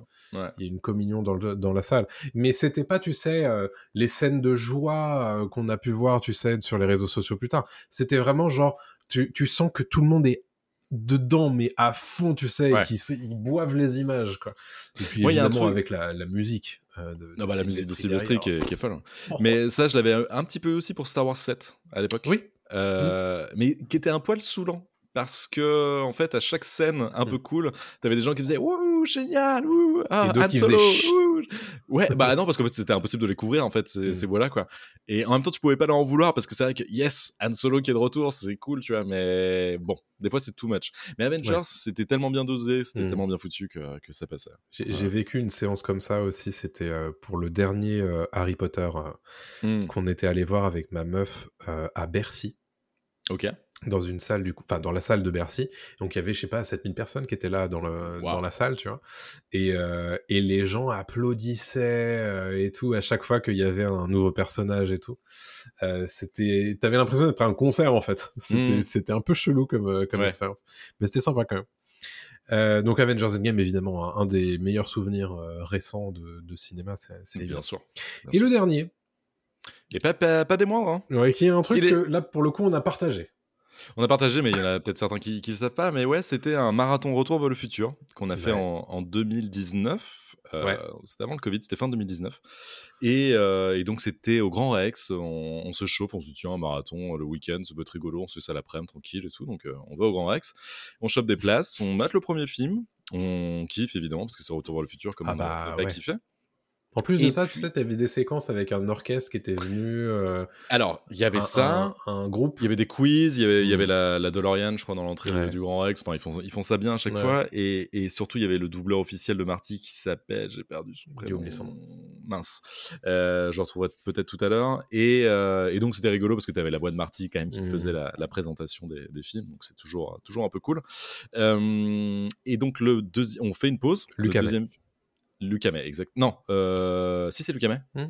Il y a une communion dans, le- dans la salle. Mais c'était pas, tu sais, euh, les scènes de joie euh, qu'on a pu voir, tu sais, sur les réseaux sociaux plus tard. C'était vraiment genre, tu, tu sens que tout le monde est dedans, mais à fond, tu sais, Ouais. et qu'ils ils boivent les images, quoi. Et puis Moi, il y a un évidemment, truc- avec la, la musique. euh, de, Non, de bah, la musique de Sylvester qui est, qui est folle. hein. Oh. Mais ça, je l'avais un, petit peu aussi pour Star Wars 7 à l'époque. Oui. Euh, Mais qui était un poil saoulant. Parce que, en fait, à chaque scène un Mm. peu cool, t'avais des gens qui faisaient Wouh, génial, wouh, ah, Et Han Solo. Ouais, bah non, parce qu'en fait, c'était impossible de les couvrir, en fait, c'est Mm. quoi. Et en même temps, tu pouvais pas leur en vouloir parce que c'est vrai que, yes, Han Solo qui est de retour, c'est cool, tu vois, mais bon, des fois, c'est too much. Mais Avengers, Ouais. c'était tellement bien dosé, c'était Mm. tellement bien foutu que, que ça passait. J'ai Ouais. j'ai vécu une séance comme ça aussi. C'était euh, pour le dernier euh, Harry Potter euh, Mm. qu'on était allé voir avec ma meuf à Bercy. Ok. Dans une salle du coup, enfin dans la salle de Bercy. Donc il y avait je sais pas 7000 personnes qui étaient là dans le Wow. dans la salle, tu vois. Et euh, et les gens applaudissaient euh, et tout à chaque fois qu'il y avait un nouveau personnage et tout. Euh, c'était t'avais l'impression d'être à un concert en fait. C'était Mm. c'était un peu chelou comme euh, comme Ouais. expérience. Mais c'était sympa quand même. Donc Avengers Endgame évidemment un, un des meilleurs souvenirs récents de, de cinéma, c'est. Bien sûr. Bien Et sûr. le dernier, Et pas, pas, pas des moindres, hein. ouais, qui est un truc est- que là pour le coup on a partagé. On a partagé, mais il y en a peut-être certains qui ne le savent pas. Mais ouais, c'était un marathon retour vers le futur qu'on a fait en, en 2019. Euh, Ouais. C'était avant le Covid, c'était fin 2019. Et, euh, et donc, c'était au Grand Rex. On, on se chauffe, on se dit, tiens, un marathon le week-end, ça peut être rigolo. On se fait ça l'après-midi, tranquille et tout. Donc, euh, on va au Grand Rex. On chope des places, on mate le premier film. On kiffe, évidemment, parce que c'est Retour vers le futur, comme Ah on bah, n'a pas ouais. kiffé. En plus de ça, puis- tu sais, tu avais des séquences avec un orchestre qui était venu. euh, Alors, il y avait un, ça. un- un groupe. Il y avait des quiz, il y avait, y Mm. avait la, la DeLorean, je crois, dans l'entrée Ouais. du Grand Rex. Enfin, ils font, ils font ça bien à chaque Ouais. fois. Et, et surtout, il y avait le doubleur officiel de Marty qui s'appelle, j'ai perdu son prénom. son nom. Mince. Euh, je le retrouverai peut-être tout à l'heure. Et, euh, et donc, c'était rigolo parce que tu avais la voix de Marty quand même qui Mm. faisait la, la présentation des, des films. Donc, c'est toujours, toujours un peu cool. Euh, et donc, le deuxi- on fait une pause. Luc le Hamet. deuxième. Luc Hamet, exact. Non, euh, si c'est Luc Hamet. Hmm.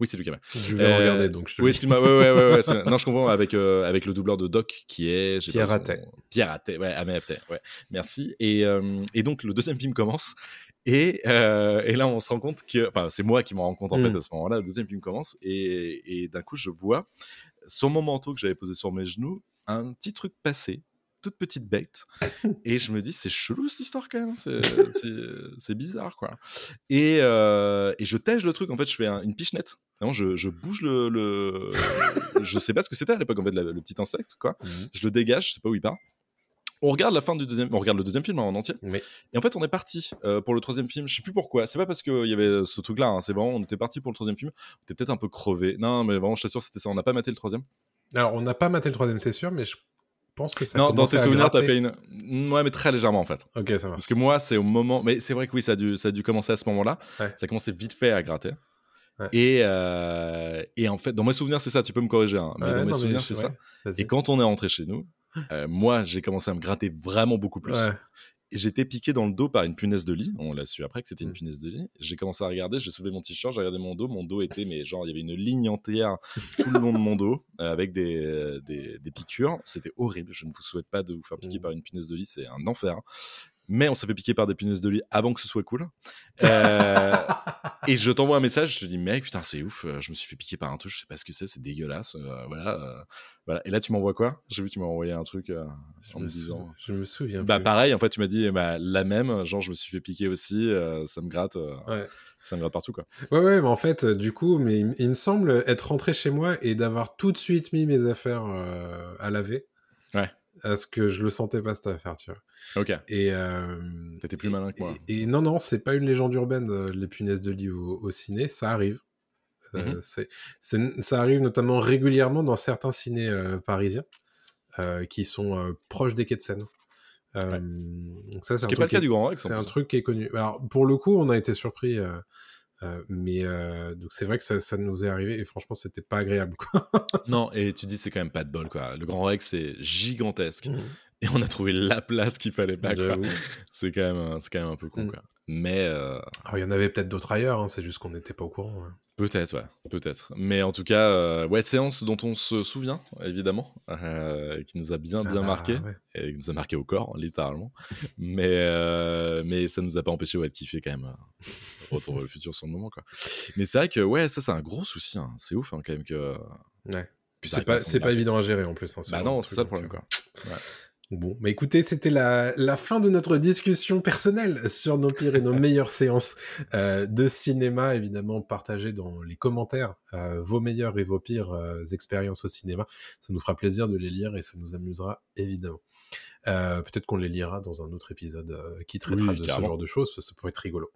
Oui, c'est Luc Hamet. Je vais Euh, regarder donc. Je Oui, excuse-moi. Ouais, ouais, ouais, non, je comprends avec, euh, avec le doubleur de Doc qui est. Pierre son- Attet. Pierre Attet, ouais, Attet, ouais. Merci. Et, euh, et donc, le deuxième film commence. Et, euh, et là, on se rend compte que. Enfin, c'est moi qui m'en rends compte en fait à ce moment-là. Le deuxième film commence. Et, et d'un coup, je vois sur mon manteau que j'avais posé sur mes genoux un petit truc passé. Toute petite bête. Et je me dis, c'est chelou cette histoire quand même. C'est- bizarre, quoi. Et, euh, et je tège le truc. En fait, je fais un- une pichenette. Vraiment, je, je bouge le, le... je sais pas ce que c'était à l'époque, en fait, la- le petit insecte, quoi. Mhm. Je le dégage, je sais pas où il part. On regarde la fin du deuxième, on regarde le deuxième film en entier. Mais Et en fait, on est parti euh, pour le troisième film. Je sais plus pourquoi. C'est pas parce qu'il y avait ce truc-là. hein. C'est vraiment, on était parti pour le troisième film. On était peut-être un peu crevé. Non, mais vraiment, je t'assure, c'était ça. On n'a pas maté le troisième. alors, on n'a pas maté le troisième, c'est sûr, mais je pense que ça. non, dans à souvenirs, t'as fait une. Ouais, mais très légèrement en fait. Ok, ça Parce marche. que moi, c'est au moment. Mais c'est vrai que oui, ça a dû, ça a dû commencer à ce moment-là. Ouais. Ça a commencé vite fait à gratter. Ouais. Et, euh, et en fait, dans mes souvenirs, c'est ça. Tu peux me corriger. hein, mais Ouais, dans mes non, souvenirs, c'est ça. Et quand on est rentré chez nous, euh, moi, j'ai commencé à me gratter vraiment beaucoup plus. J'étais piqué dans le dos par une punaise de lit. On l'a su après que c'était une Mm. punaise de lit. J'ai commencé à regarder, j'ai soulevé mon t-shirt, j'ai regardé mon dos. Mon dos était, mais genre, il y avait une ligne entière tout le long de mon dos euh, avec des, euh, des, des piqûres. C'était horrible. Je ne vous souhaite pas de vous faire piquer Mm. par une punaise de lit, c'est un enfer. Mais on s'est fait piquer par des punaises de lit avant que ce soit cool. Euh, et je t'envoie un message, je te dis, mec, putain, c'est ouf, euh, je me suis fait piquer par un truc, je sais pas ce que c'est, c'est dégueulasse. euh, voilà, euh, voilà. Et là, tu m'envoies quoi? J'ai vu tu m'as envoyé un truc en me, disant. je me souviens. Bah plus. pareil, en fait, tu m'as dit bah, la même, genre je me suis fait piquer aussi, ça me gratte, Ouais. ça me gratte partout quoi. Ouais, ouais, mais en fait, du coup, mais il, il me semble être rentré chez moi et d'avoir tout de suite mis mes affaires à laver. Ouais. Parce que je le sentais pas cette affaire, tu vois. Ok. Et euh, T'étais plus et- malin que moi. Et, et non, non, c'est pas une légende urbaine, euh, les punaises de lit au, au ciné, ça arrive. Euh, c'est- ça arrive notamment régulièrement dans certains cinés euh, parisiens euh, qui sont proches des quais de Seine. Ouais. donc ça, c'est Ce un qui est pas le cas qui- du Grand Rex. c'est un truc qui est connu. Alors, pour le coup, on a été surpris, mais euh, donc c'est vrai que ça, ça nous est arrivé et franchement, c'était pas agréable. Quoi. Non, et tu dis c'est quand même pas de bol quoi. Le Grand Rex c'est gigantesque Mhm. et on a trouvé la place qu'il fallait pas. C'est quand même, un- c'est quand même un peu con Mm. quoi. Mais euh, Alors, il y en avait peut-être d'autres ailleurs, hein, c'est juste qu'on n'était pas au courant. hein. peut-être, ouais, peut-être. Mais en tout cas, euh, ouais, séance dont on se souvient évidemment, euh, qui nous a bien Ah bien bah, marqué. ouais. et qui nous a marqué au corps, littéralement. mais, euh, mais ça nous a pas empêché ouais, de kiffer quand même euh, Retour vers le futur sur le moment. Quoi. Mais c'est vrai que ouais, ça c'est un gros souci. hein. C'est ouf hein, quand même que. Ouais. Puis c'est pas, pas évident à gérer en plus. hein, Bah non, c'est ça le problème euh, quoi. Bon, bah écoutez, c'était la, la fin de notre discussion personnelle sur nos pires et nos meilleures séances euh, de cinéma. Évidemment, partagez dans les commentaires euh, vos meilleures et vos pires euh, expériences au cinéma. Ça nous fera plaisir de les lire et ça nous amusera évidemment. Euh, Peut-être qu'on les lira dans un autre épisode euh, qui traitera Oui, de ce genre de choses, parce que ça pourrait être rigolo.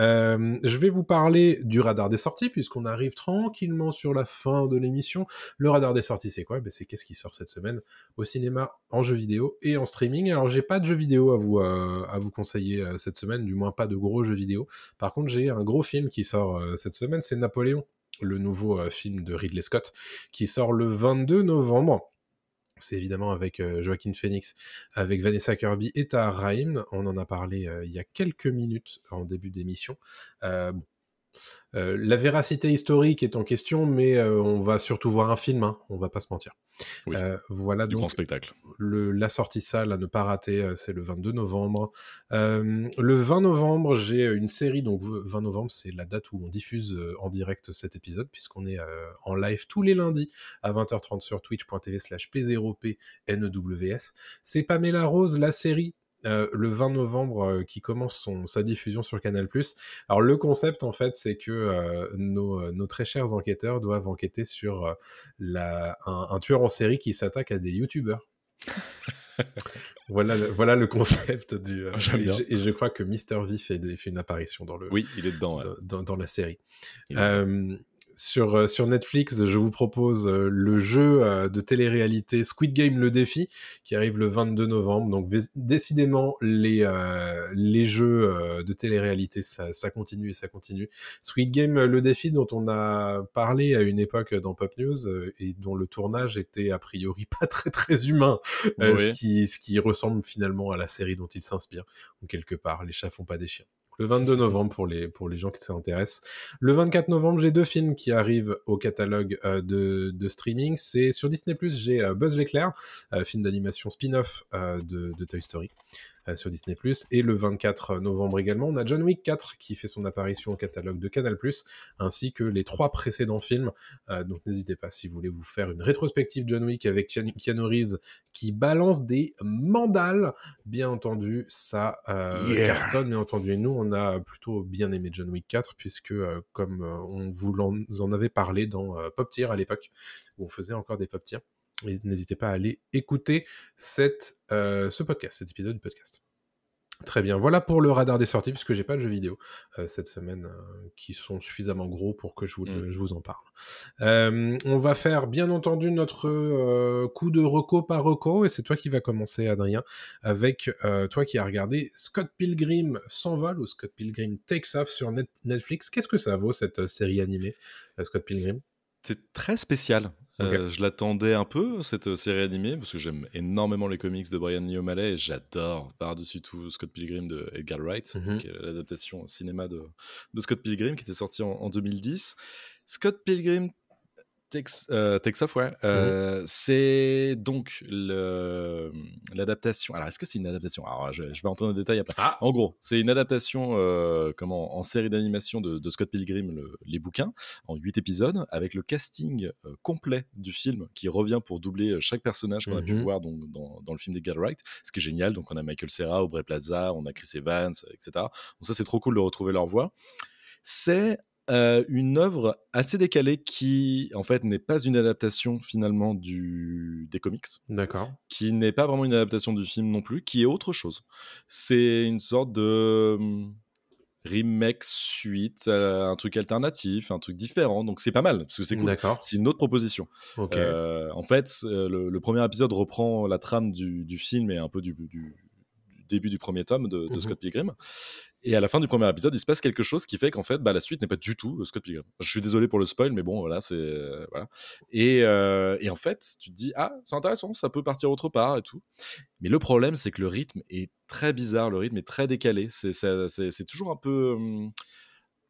Euh, je vais vous parler du radar des sorties, puisqu'on arrive tranquillement sur la fin de l'émission. Le radar des sorties, c'est quoi? Ben, C'est qu'est-ce qui sort cette semaine au cinéma, en jeu vidéo et en streaming. Alors, j'ai pas de jeux vidéo à vous, euh, à vous conseiller cette semaine, du moins pas de gros jeux vidéo. Par contre, j'ai un gros film qui sort cette semaine, c'est Napoléon, le nouveau euh, film de Ridley Scott, qui sort le 22 novembre. C'est évidemment avec euh, Joaquin Phoenix, avec Vanessa Kirby et Tahar Rahim. On en a parlé euh, il y a quelques minutes en début d'émission. Euh. Euh, la véracité historique est en question, mais euh, on va surtout voir un film, hein, on va pas se mentir. Oui. Euh, voilà Du donc grand spectacle. le, la sortie salle à ne pas rater, c'est le 22 novembre. Le 20 novembre, j'ai une série, donc 20 novembre, c'est la date où on diffuse en direct cet épisode, puisqu'on est en live tous les lundis à 20h30 sur twitch.tv slash p0pnews. C'est Pamela Rose, la série. Euh, le 20 novembre euh, qui commence son, sa diffusion sur Canal+. Alors le concept en fait c'est que euh, nos, nos très chers enquêteurs doivent enquêter sur la, un, un tueur en série qui s'attaque à des youtubeurs. voilà, le, voilà le concept du. Et, je, et je crois que Mister V fait, des- fait une apparition dans le Oui, il est dedans. ouais. dans, dans la série. Euh, sur, euh, sur Netflix, je vous propose euh, le jeu euh, de télé-réalité Squid Game le défi qui arrive le 22 novembre. Donc décidément, les, euh, les jeux de télé-réalité, ça, ça continue et ça continue. Squid Game le défi dont on a parlé à une époque dans Pop News et dont le tournage était a priori pas très très humain, euh, ce, qui, ce qui ressemble finalement à la série dont il s'inspire. Donc quelque part, les chats font pas des chiens. Le 22 novembre pour les, pour les gens qui s'intéressent. Le 24 novembre, j'ai deux films qui arrivent au catalogue euh, de, de streaming. C'est sur Disney+, j'ai euh, Buzz l'éclair, euh, film d'animation spin-off de, de Toy Story sur Disney+. Et le 24 novembre également, on a John Wick 4 qui fait son apparition au catalogue de Canal+, ainsi que les trois précédents films. Euh, donc n'hésitez pas si vous voulez vous faire une rétrospective John Wick avec Keanu Reeves qui balance des mandales. Bien entendu, ça euh, Yeah. cartonne. Bien entendu, et nous, on a plutôt bien aimé John Wick 4 puisque, euh, comme euh, on vous en avait parlé dans euh, Pop Tier à l'époque, où on faisait encore des Pop Tiers, et n'hésitez pas à aller écouter cette, euh, ce podcast, cet épisode du podcast. Très bien, voilà pour le radar des sorties, puisque j'ai pas de jeux vidéo euh, cette semaine euh, qui sont suffisamment gros pour que je vous, Mm. je vous en parle. Euh, on va faire bien entendu notre coup de reco par reco, et c'est toi qui va commencer, Adrien, avec toi qui as regardé Scott Pilgrim s'envole ou Scott Pilgrim takes off sur Net- Netflix. Qu'est-ce que ça vaut cette série animée, Scott Pilgrim? C'est très spécial. Euh, je l'attendais un peu, cette euh, série animée, parce que j'aime énormément les comics de Brian Lee O'Malley et j'adore par-dessus tout Scott Pilgrim de Edgar Wright, Mhm. est l'adaptation cinéma de, de Scott Pilgrim qui était sorti en, en 2010. Scott Pilgrim Takes, euh, Takes Off, ouais. Euh, C'est donc l'adaptation. Alors, est-ce que c'est une adaptation? Alors, je, je vais entrer dans le détail après. Ah En gros, c'est une adaptation euh, comment, en série d'animation de, de Scott Pilgrim, le- les bouquins, en 8 épisodes, avec le casting euh, complet du film qui revient pour doubler chaque personnage qu'on a pu Mhm. voir donc, dans, dans le film d'Edgar Wright, ce qui est génial. Donc, on a Michael Cera, Aubrey Plaza, on a Chris Evans, etc. Donc, ça, c'est trop cool de retrouver leur voix. C'est euh, une œuvre assez décalée qui, en fait, n'est pas une adaptation finalement du, des comics D'accord. qui n'est pas vraiment une adaptation du film non plus, qui est autre chose. C'est une sorte de hum, remake suite, à un truc alternatif, un truc différent. Donc c'est pas mal, parce que c'est cool. D'accord. C'est une autre proposition. Euh, en fait, euh, le, le premier épisode reprend la trame du, du film et un peu du début du premier tome de, de Mhm. Scott Pilgrim. Et à la fin du premier épisode, il se passe quelque chose qui fait qu'en fait, bah, la suite n'est pas du tout euh, Scott Pilgrim. Je suis désolé pour le spoil, mais bon, voilà, c'est euh, voilà. Et, euh, et en fait, tu te dis ah, c'est intéressant, ça peut partir autre part et tout. Mais le problème, c'est que le rythme est très bizarre, le rythme est très décalé. C'est toujours un peu hum,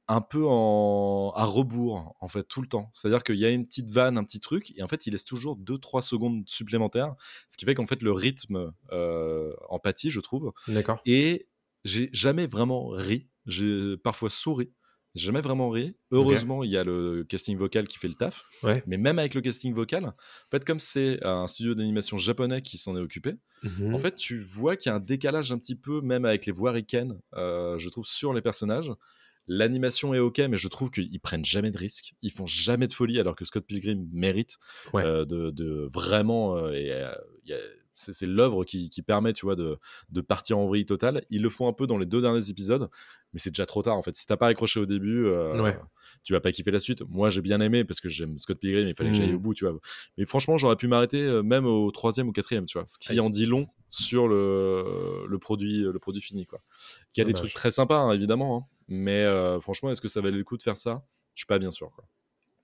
un peu en, à rebours, en fait, tout le temps. C'est-à-dire qu'il y a une petite vanne, un petit truc, et en fait, il laisse toujours 2-3 secondes supplémentaires, ce qui fait qu'en fait, le rythme euh, empathie, je trouve. D'accord. Et j'ai jamais vraiment ri. J'ai parfois souri. J'ai jamais vraiment ri. Heureusement, il y a le casting vocal qui fait le taf. Ouais. Mais même avec le casting vocal, en fait, comme c'est un studio d'animation japonais qui s'en est occupé, Mhm. en fait, tu vois qu'il y a un décalage un petit peu, même avec les voix ricaines, euh, je trouve, sur les personnages. L'animation est ok, mais je trouve qu'ils prennent jamais de risques. Ils font jamais de folie, alors que Scott Pilgrim mérite Ouais. euh, de, de vraiment. euh, et, euh, y a- c'est l'œuvre qui, qui permet, tu vois, de, de partir en vrille totale. Ils le font un peu dans les deux derniers épisodes, mais c'est déjà trop tard en fait. Si t'as pas accroché au début, euh, Ouais. tu vas pas kiffer la suite. Moi, j'ai bien aimé parce que j'aime Scott Pilgrim, il fallait que j'aille au bout, tu vois. Mais franchement, j'aurais pu m'arrêter euh, même au troisième ou quatrième, tu vois. Ce qui en dit long sur le, le, produit, le produit fini, quoi. Il y a des Dommage. trucs très sympas, hein, évidemment, hein. mais euh, franchement, est-ce que ça valait le coup de faire ça? Je suis pas bien sûr. Quoi.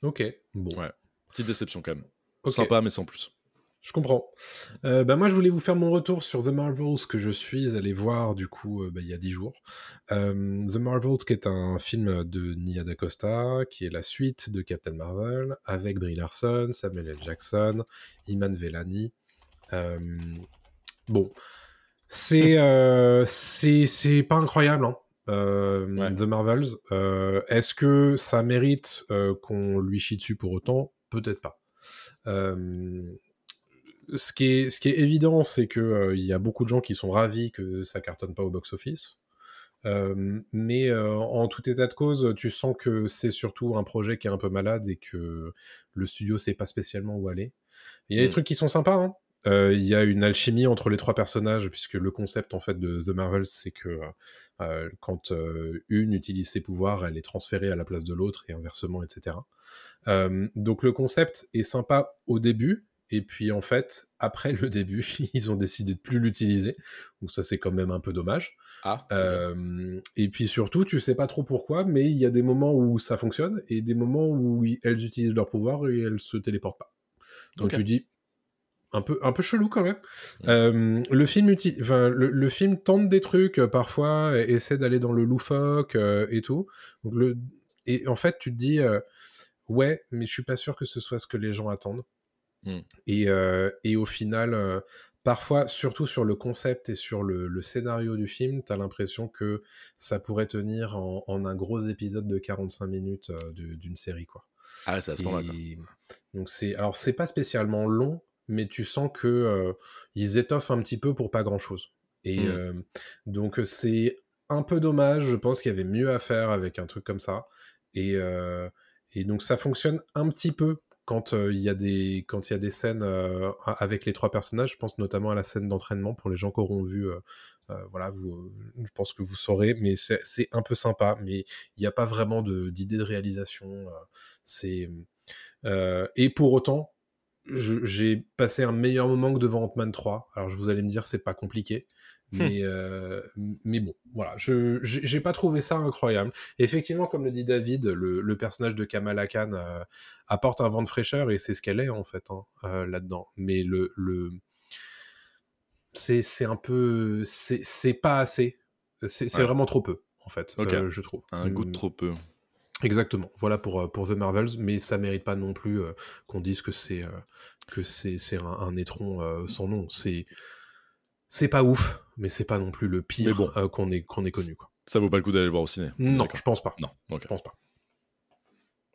Ok. Bon. Ouais. Petite déception quand même. Sympa, mais sans plus. Je comprends. Euh, bah moi, je voulais vous faire mon retour sur The Marvels que je suis allé voir du coup euh, bah, il y a dix jours. Euh, The Marvels, qui est un film de Nia DaCosta, qui est la suite de Captain Marvel, avec Brie Larson, Samuel L. Jackson, Iman Vellani. Euh, bon, c'est c'est c'est pas incroyable. Hein. Euh, Ouais. The Marvels. Euh, Est-ce que ça mérite euh, qu'on lui chie dessus pour autant? Peut-être pas. Ce qui est, ce qui est évident, c'est que euh, y a beaucoup de gens qui sont ravis que ça cartonne pas au box-office. Euh, mais euh, en tout état de cause, tu sens que c'est surtout un projet qui est un peu malade et que le studio sait pas spécialement où aller. Il y a des Mm. trucs qui sont sympas, hein. Euh, il y a une alchimie entre les trois personnages, puisque le concept en fait de The Marvels, c'est que quand une utilise ses pouvoirs, elle est transférée à la place de l'autre et inversement, etc. donc le concept est sympa au début, et puis en fait, après le début, ils ont décidé de plus l'utiliser. Donc ça c'est quand même un peu dommage. Ah, euh, et puis surtout, tu sais pas trop pourquoi, mais il y a des moments où ça fonctionne et des moments où elles utilisent leur pouvoir et elles se téléportent pas. Donc tu dis un peu un peu chelou quand même. Euh, le film uti- enfin, le, le film tente des trucs euh, parfois, et essaie d'aller dans le loufoque euh, et tout. Donc le et en fait tu te dis ouais, mais je suis pas sûr que ce soit ce que les gens attendent. Mm. Et, euh, et au final, euh, parfois, surtout sur le concept et sur le, le scénario du film, t'as l'impression que ça pourrait tenir en, en un gros épisode de 45 minutes euh, d'une série, quoi. Ah, c'est à ce moment-là. donc c'est, alors c'est pas spécialement long, mais tu sens que euh, ils étoffent un petit peu pour pas grand chose. Et Mm. euh, donc c'est un peu dommage. Je pense qu'il y avait mieux à faire avec un truc comme ça. Et, et donc ça fonctionne un petit peu quand euh, il y a des quand y a des scènes euh, avec les trois personnages. Je pense notamment à la scène d'entraînement pour les gens qui auront vu. euh, euh, voilà, je pense que vous saurez, mais c'est un peu sympa. Mais il n'y a pas vraiment d'idée de, réalisation. euh, euh, et pour autant, j'ai passé un meilleur moment que devant Ant-Man 3. Alors je vous allez me dire, c'est pas compliqué. Mais, euh, mais bon, voilà, je j'ai pas trouvé ça incroyable. Effectivement, comme le dit David, le, le personnage de Kamala Khan euh, apporte un vent de fraîcheur et c'est ce qu'elle est en fait hein, euh, là-dedans. Mais le, le c'est un peu c'est pas assez. C'est Ouais. vraiment trop peu en fait, je trouve. Un goût de Mm, trop peu. Exactement. Voilà pour, pour The Marvels, mais ça mérite pas non plus qu'on dise que c'est que c'est un, un étron sans nom. C'est c'est pas ouf, mais c'est pas non plus le pire bon. euh, qu'on ait qu'on ait connu. Quoi. Ça vaut pas le coup d'aller le voir au ciné. Non, je pense pas. Non. Je pense pas.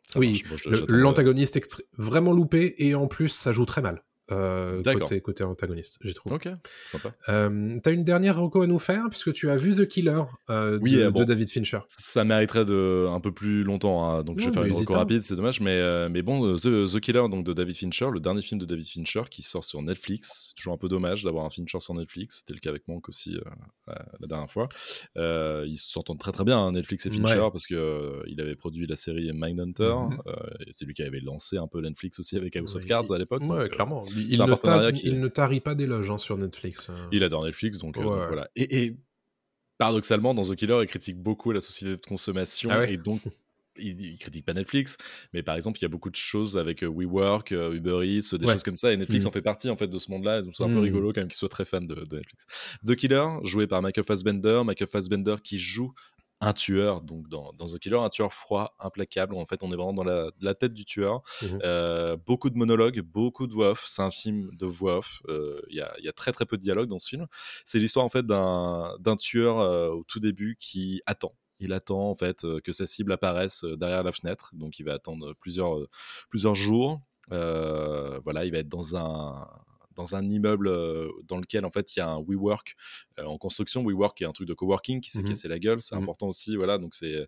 Ça Oui, L'antagoniste est vraiment loupé et en plus ça joue très mal. Euh, D'accord. côté, côté antagoniste, j'ai trouvé. Ok, sympa. Euh, T'as une dernière reco à nous faire puisque tu as vu The Killer euh, Oui, de, euh, bon. de David Fincher. Ça mériterait de un peu plus longtemps, hein, donc je vais faire une reco rapide, c'est dommage, mais, euh, mais bon, The, The Killer donc de David Fincher, le dernier film de David Fincher qui sort sur Netflix. C'est toujours un peu dommage d'avoir un Fincher sur Netflix. C'était le cas avec Monk aussi la, la dernière fois. Ils s'entendent très très bien hein, Netflix et Fincher Ouais. parce euh, il avait produit la série Mindhunter. Et c'est lui qui avait lancé un peu Netflix aussi avec House of Cards à l'époque. Ouais, clairement. Il, ne partenariat tar- qui- il ne tarit pas d'éloges hein, sur Netflix. hein. Il adore Netflix, donc, euh, donc voilà. Et, et paradoxalement, dans The Killer, il critique beaucoup la société de consommation Ah ouais et donc. Il, il critique pas Netflix, mais par exemple, il y a beaucoup de choses avec euh, WeWork, euh, Uber Eats, des Ouais. choses comme ça, et Netflix Mm. en fait partie en fait de ce monde-là. Donc c'est un peu Mm. rigolo quand même qu'il soit très fan de, de Netflix. The Killer, joué par Michael Fassbender, Michael Fassbender qui joue un tueur, donc dans, dans The Killer, un tueur froid, implacable. En fait, on est vraiment dans la, la tête du tueur. Mhm. Euh, beaucoup de monologues, beaucoup de voix off. C'est un film de voix off. Euh, Il y, a, il y a très très peu de dialogue dans ce film. C'est l'histoire en fait d'un tueur euh, au tout début qui attend. Il attend en fait euh, que sa cible apparaisse euh, derrière la fenêtre. Donc il va attendre plusieurs, euh, plusieurs jours. Euh, voilà, il va être dans un dans un immeuble euh, dans lequel en fait il y a un WeWork euh, en construction. WeWork est un truc de coworking qui s'est Mhm. cassé la gueule, c'est Mhm. important aussi. Voilà, donc c'est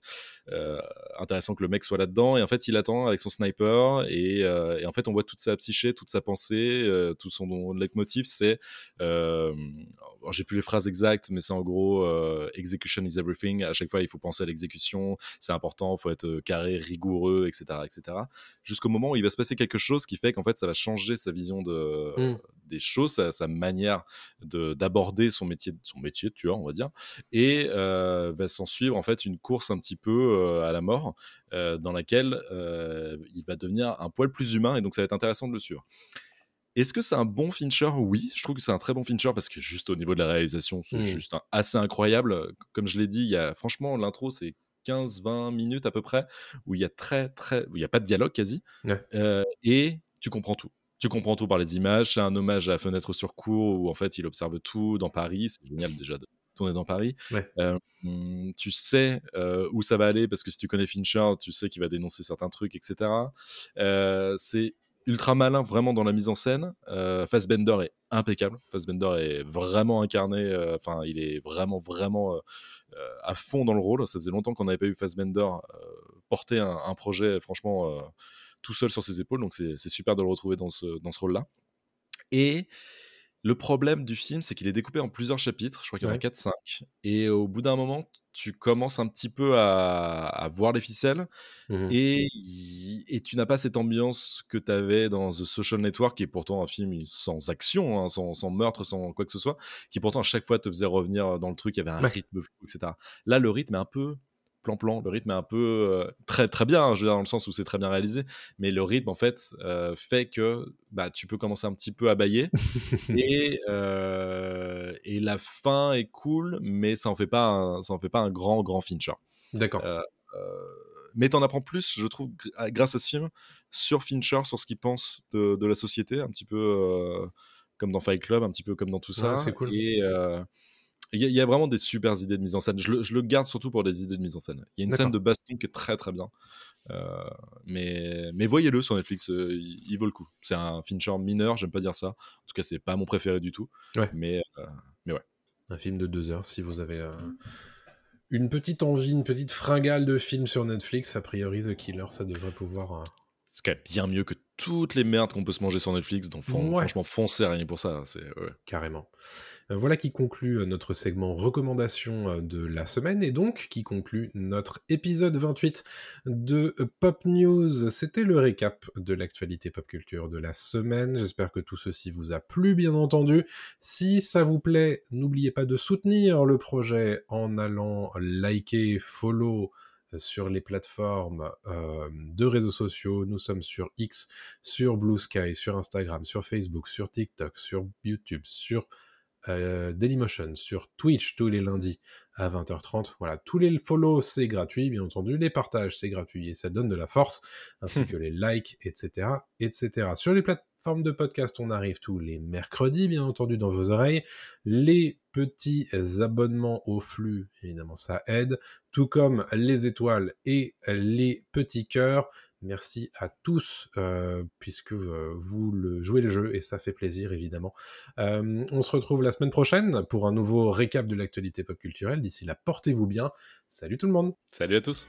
euh, intéressant que le mec soit là-dedans. Et en fait, il attend avec son sniper. Et, euh, et en fait, on voit toute sa psyché, toute sa pensée, euh, tout son leitmotiv. C'est, j'ai plus les phrases exactes, mais c'est en gros execution is everything. À chaque fois, il faut penser à l'exécution. C'est important. Il faut être carré, rigoureux, etc., etc. Jusqu'au moment où il va se passer quelque chose qui fait qu'en fait, ça va changer sa vision de, Mm. des choses, sa, sa manière de- d'aborder son métier, son métier de tueur, on va dire et euh, va s'en suivre en fait une course un petit peu euh, à la mort euh, dans laquelle il va devenir un poil plus humain et donc ça va être intéressant de le suivre. Est-ce que c'est un bon Fincher? Oui, je trouve que c'est un très bon Fincher parce que juste au niveau de la réalisation, c'est Mm. juste un- assez incroyable. Comme je l'ai dit, il y a franchement l'intro c'est 15-20 minutes à peu près où il y a très très où il y a pas de dialogue quasi Ouais. Euh, et tu comprends tout. Tu comprends tout par les images. C'est un hommage à Fenêtre sur cour où en fait il observe tout dans Paris. C'est génial déjà de tourner dans Paris. Ouais. Euh, hum, tu sais euh, où ça va aller parce que si tu connais Fincher, tu sais qu'il va dénoncer certains trucs, etc. Euh, c'est ultra malin vraiment dans la mise en scène. Fassbender est impeccable. Fassbender est vraiment incarné. Enfin, il est vraiment vraiment à fond dans le rôle. Ça faisait longtemps qu'on n'avait pas eu Fassbender porter un, un projet franchement tout seul sur ses épaules. Donc c'est super de le retrouver dans ce, dans ce rôle-là. Et Le problème du film, c'est qu'il est découpé en plusieurs chapitres. Je crois qu'il y en a Ouais. 4-5. Et au bout d'un moment, tu commences un petit peu à, à voir les ficelles. Mhm. Et, et tu n'as pas cette ambiance que tu avais dans The Social Network, qui est pourtant un film sans action, hein, sans, sans meurtre, sans quoi que ce soit, qui pourtant à chaque fois te faisait revenir dans le truc, il y avait un Ouais. rythme fou, etc. Là, le rythme est un peu plan-plan, le rythme est un peu euh, très très bien, hein, je veux dire, dans le sens où c'est très bien réalisé, mais le rythme en fait euh, fait que bah, tu peux commencer un petit peu à bailler et, euh, et la fin est cool, mais ça en fait pas un, ça en fait pas un grand grand Fincher. D'accord. Mais t'en apprends plus, je trouve, gr- grâce à ce film, sur Fincher, sur ce qu'il pense de, de la société, un petit peu comme dans Fight Club, un petit peu comme dans tout ça. Ouais, c'est cool. Et il y, a- il y a vraiment des super idées de mise en scène. Je le, je le garde surtout pour des idées de mise en scène. Il y a une scène de baston qui est très très bien. Euh, mais mais voyez-le sur Netflix, euh, il, il vaut le coup. C'est un Fincher mineur, j'aime pas dire ça. En tout cas, c'est pas mon préféré du tout. Ouais. Mais, euh, mais ouais. Un film de deux heures, si vous avez une petite envie, une petite fringale de film sur Netflix, a priori The Killer, ça devrait pouvoir... quand même bien mieux que toutes les merdes qu'on peut se manger sur Netflix. Donc fran- Ouais. franchement, foncez rien pour ça. C'est ouais. carrément. Euh, Voilà qui conclut euh, notre segment recommandation euh, de la semaine et donc qui conclut notre épisode 28 de Pop News. C'était le récap de l'actualité pop culture de la semaine. J'espère que tout ceci vous a plu, bien entendu. Si ça vous plaît, n'oubliez pas de soutenir le projet en allant liker, follow sur les plateformes de réseaux sociaux. Nous sommes sur X, sur Blue Sky, sur Instagram, sur Facebook, sur TikTok, sur YouTube, sur Dailymotion, sur Twitch tous les lundis à 20h30. Voilà, tous les follow c'est gratuit, bien entendu. Les partages c'est gratuit et ça donne de la force, ainsi que les likes, etc., etc. Sur les plateformes de podcast, on arrive tous les mercredis, bien entendu, dans vos oreilles. Les petits abonnements au flux, évidemment, ça aide, tout comme les étoiles et les petits cœurs. Merci à tous, euh, puisque euh, vous jouez le jeu et ça fait plaisir, évidemment. Euh, on se retrouve la semaine prochaine pour un nouveau récap de l'actualité pop culturelle. D'ici là, portez-vous bien. Salut tout le monde Salut à tous.